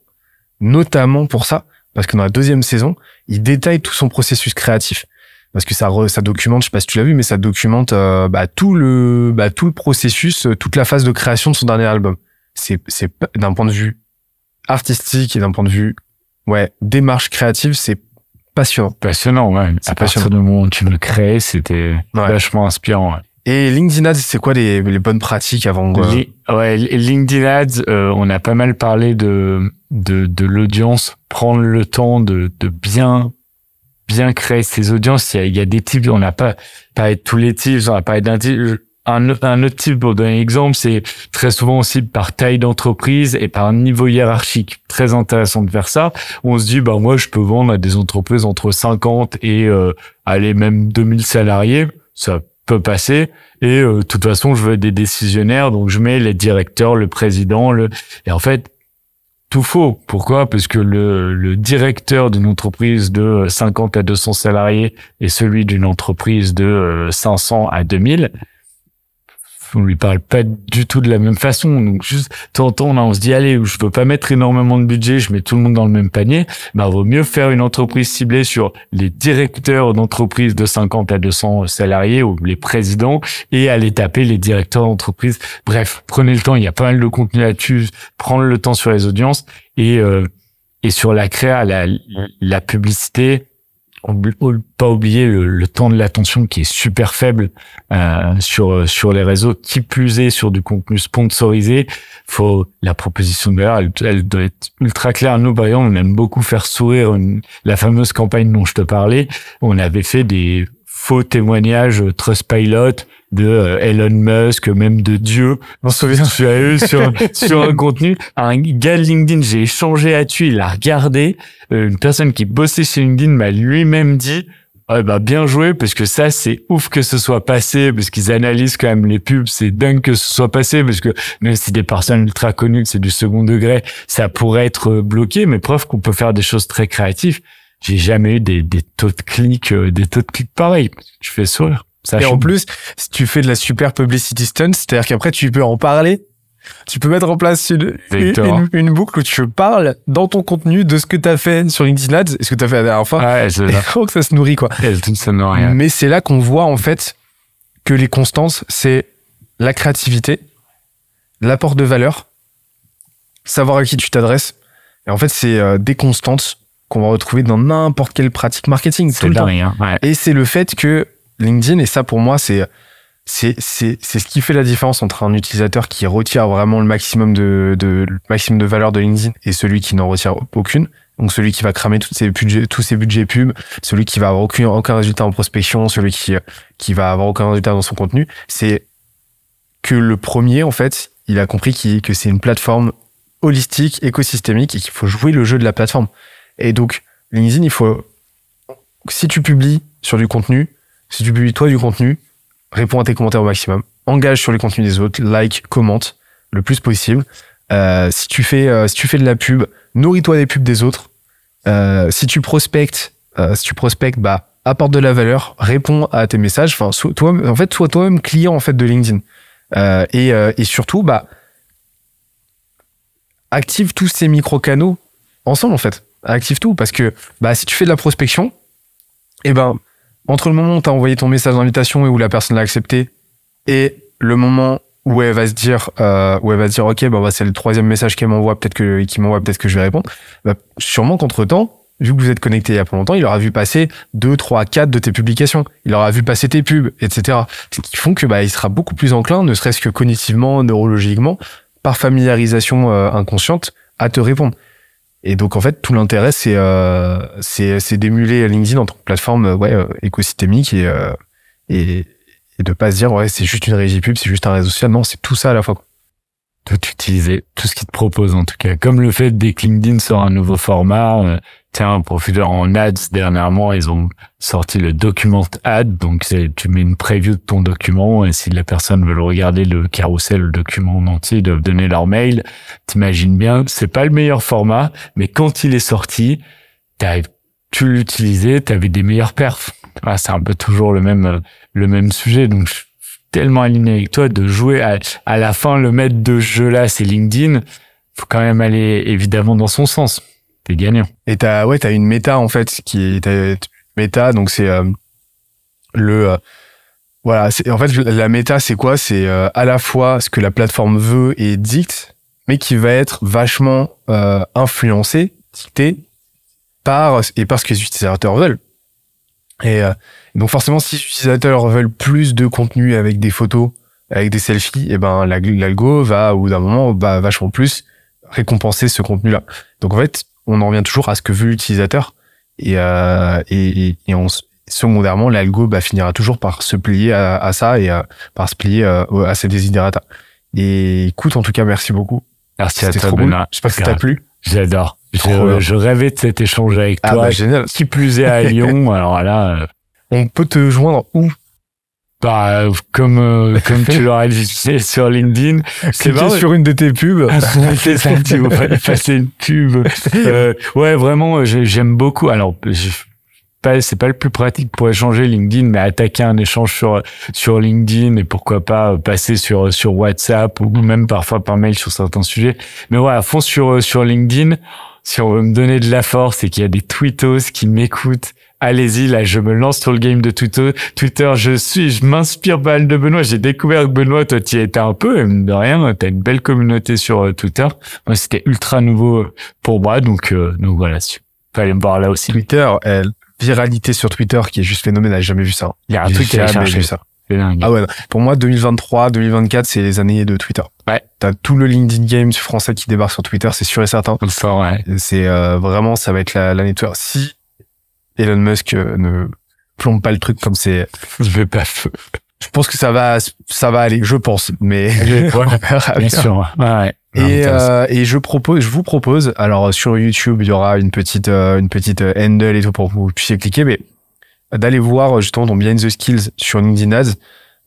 notamment pour ça, parce que dans la deuxième saison, il détaille tout son processus créatif parce que ça ça documente, je sais pas si tu l'as vu, mais ça documente euh, bah, tout le bah, tout le processus, euh, toute la phase de création de son dernier album. C'est c'est d'un point de vue artistique et d'un point de vue ouais démarche créative, c'est passionnant. Passionnant, ouais. C'est passionnant. du moment où tu le crées, c'était vachement inspirant. Ouais. Et LinkedIn Ads, c'est quoi les, les, bonnes pratiques avant Ouais, LinkedIn Ads, euh, on a pas mal parlé de de, de l'audience, prendre le temps de, de bien bien créer ses audiences. Il y a, des types, on n'a pas parlé de tous les types, on a parlé d'un type. Un, un, autre type, pour donner un exemple, c'est très souvent aussi par taille d'entreprise et par niveau hiérarchique. Très intéressant de faire ça. On se dit, bah moi, je peux vendre à des entreprises entre 50 et euh, aller même 2000 salariés. Ça passer. Et euh, de toute façon, je veux des décisionnaires, donc je mets les directeurs, le président. Le... Et en fait, tout faux. Pourquoi? Parce que le, le directeur d'une entreprise de 50 à 200 salariés et celui d'une entreprise de 500 à 2000, on lui parle pas du tout de la même façon. Donc juste, temps temps, on se dit, allez, je peux pas mettre énormément de budget, je mets tout le monde dans le même panier. Bah, vaut mieux faire une entreprise ciblée sur les directeurs d'entreprise de 50 à 200 salariés ou les présidents et aller taper les directeurs d'entreprise. Bref, prenez le temps. Il y a pas mal de contenu là-dessus. Prendre le temps sur les audiences et, euh, et sur la créa, la, la publicité pas oublier le, temps de l'attention qui est super faible euh, sur sur les réseaux. Qui plus est sur du contenu sponsorisé, faut la proposition de valeur, elle, doit être ultra claire. Nous, par on aime beaucoup faire sourire la fameuse campagne dont je te parlais. On avait fait des faux témoignages Trustpilot de euh, Elon Musk, même de Dieu. On se souvient, je suis sur, sur un contenu. Un gars de LinkedIn, j'ai échangé à dessus il a regardé. Euh, une personne qui bossait chez LinkedIn m'a lui-même dit, ah bah bien joué parce que ça c'est ouf que ce soit passé parce qu'ils analysent quand même les pubs c'est dingue que ce soit passé parce que même si des personnes ultra connues c'est du second degré ça pourrait être euh, bloqué mais preuve qu'on peut faire des choses très créatives j'ai jamais eu des, des taux de clics des taux de clics pareils. Je fais sourire. Et en plus, si tu fais de la super publicity stunt, c'est-à-dire qu'après tu peux en parler, tu peux mettre en place une, une, boucle où tu parles dans ton contenu de ce que tu as fait sur LinkedIn Ads et ce que tu as fait la dernière fois. Ouais, c'est faut que ça se nourrit, quoi. ça nourrit, Mais c'est là qu'on voit, en fait, que les constances, c'est la créativité, l'apport de valeur, savoir à qui tu t'adresses. Et en fait, c'est euh, des constantes qu'on va retrouver dans n'importe quelle pratique marketing tout le temps. Hein, ouais. Et c'est le fait que LinkedIn, et ça pour moi, c'est c'est ce qui fait la différence entre un utilisateur qui retire vraiment le maximum de de le maximum de valeur de LinkedIn et celui qui n'en retire aucune. Donc celui qui va cramer tous ses budgets tous ses budgets pub, celui qui va avoir aucun aucun résultat en prospection, celui qui qui va avoir aucun résultat dans son contenu, c'est que le premier en fait, il a compris que c'est une plateforme holistique, écosystémique et qu'il faut jouer le jeu de la plateforme. Et donc LinkedIn, il faut si tu publies sur du contenu, si tu publies toi du contenu, réponds à tes commentaires au maximum, engage sur les contenus des autres, like, commente le plus possible. Euh, si tu fais euh, si tu fais de la pub, nourris-toi des pubs des autres. Euh, si tu prospectes, tu prospectes, bah apporte de la valeur, réponds à tes messages. Enfin, en fait, sois toi-même client de LinkedIn. Et, et surtout, bah active tous ces micro canaux ensemble en fait. Active tout parce que bah si tu fais de la prospection, et ben entre le moment où tu as envoyé ton message d'invitation et où la personne l'a accepté et le moment où elle va se dire euh, où elle va se dire ok bah, bah, c'est le troisième message qu'elle m'envoie peut-être que qui m'envoie peut-être que je vais répondre bah, sûrement qu'entre temps vu que vous êtes connecté il y a pas longtemps il aura vu passer deux trois quatre de tes publications. Il aura vu passer tes pubs etc ce qui font que bah il sera beaucoup plus enclin ne serait-ce que cognitivement neurologiquement par familiarisation euh, inconsciente à te répondre et donc en fait tout l'intérêt c'est euh, c'est d'émuler LinkedIn en tant que plateforme euh, ouais euh, écosystémique et euh, et et de pas se dire ouais c'est juste une régie pub c'est juste un réseau social. Non c'est tout ça à la fois tout utiliser, tout ce qu'il te propose en tout cas. Comme le fait dès que LinkedIn sort un nouveau format, euh, tiens, Profiteur en ads dernièrement, ils ont sorti le document ad, donc tu mets une preview de ton document et si la personne veut le regarder le carrousel, le document en entier, ils doivent donner leur mail. T'imagines bien, c'est pas le meilleur format, mais quand il est sorti, t'as tu l'utilisais, t'avais des meilleurs perfs. Ah, c'est un peu toujours le même euh, le même sujet, donc je tellement aligné avec toi de jouer à, à la fin le maître de jeu là c'est LinkedIn. Faut quand même aller évidemment dans son sens. T'es gagnant. Et t'as ouais t'as une méta en fait qui est méta donc c'est euh, le euh, voilà en fait la méta c'est quoi? C'est euh, à la fois ce que la plateforme veut et dicte mais qui va être vachement euh, influencé dicté par et par ce que les utilisateurs veulent et euh, donc forcément si les utilisateurs veulent plus de contenu avec des photos avec des selfies et ben la- l'algo va au bout d'un moment va vachement plus récompenser ce contenu là donc en fait on en revient toujours à ce que veut l'utilisateur. Et, euh, et, et, et on, secondairement l'algo bah, finira toujours par se plier à, à ça et euh, par se plier euh, au- à ses desiderata. Et écoute en tout cas merci beaucoup. Merci à toi cool. Benoît. J'espère que ça t'a Grave. plu. J'adore je, je rêvais de cet échange avec ah toi bah génial qui plus est à Lyon alors là euh, on peut te joindre où? Bah, comme euh, comme tu l'aurais dit sur LinkedIn c'est sur une de tes pubs c'est ça, tu vas passer une pub. Euh, ouais, vraiment, euh, j'ai- j'aime beaucoup. Alors, pas, c'est pas le plus pratique pour échanger LinkedIn, mais attaquer un échange sur sur LinkedIn et pourquoi pas passer sur sur WhatsApp ou même parfois par mail sur certains sujets. Mais ouais, à fond sur sur LinkedIn. Si on veut me donner de la force et qu'il y a des tweetos qui m'écoutent, allez-y, là, je me lance sur le game de Twitter. Twitter, je suis, je m'inspire pas de Benoît. J'ai découvert que Benoît, toi, tu y étais un peu, de rien, t'as une belle communauté sur euh, Twitter. Moi, c'était ultra nouveau euh, pour moi, donc, euh, donc voilà, fallait me voir là aussi. Twitter elle, viralité sur Twitter qui est juste phénoménal j'ai jamais vu ça Il y a un truc à aller jamais vu ça C'est dingue. Ah ouais, non. pour moi 2023, 2024, c'est les années de Twitter. Ouais. T'as tout le LinkedIn Games français qui débarque sur Twitter, c'est sûr et certain. Enfin, ouais. C'est euh, vraiment, ça va être la- l'année de Twitter. Si Elon Musk euh, ne plombe pas le truc comme c'est, Je vais pas feu. je pense que ça va, ça va aller, je pense. Mais Ouais, Bien sûr. Ouais, ouais. Et, euh, et je propose, je vous propose, alors sur YouTube, il y aura une petite, euh, une petite euh, handle et tout pour que vous puissiez cliquer, mais d'aller voir euh, justement ton Behind the Skills sur LinkedIn Ads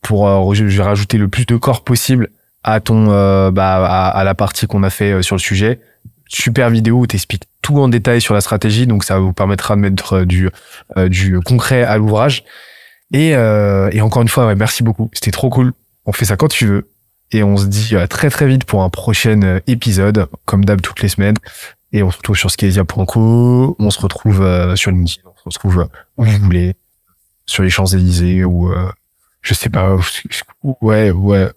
pour euh, rajouter le plus de corps possible à ton, euh, bah, à, la partie qu'on a fait euh, sur le sujet. Super vidéo où t'expliques tout en détail sur la stratégie, donc ça vous permettra de mettre euh, du, du concret à l'ouvrage. Et, et encore une fois, merci beaucoup. C'était trop cool. On fait ça quand tu veux. Et on se dit très très vite pour un prochain épisode, comme d'hab toutes les semaines. Et on se retrouve sur skelesia.co, on se retrouve sur LinkedIn, se retrouve euh, où vous voulez, sur les Champs-Élysées ou euh, je sais pas, ouais, ouais.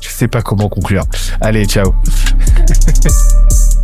Je sais pas comment conclure. Allez, ciao.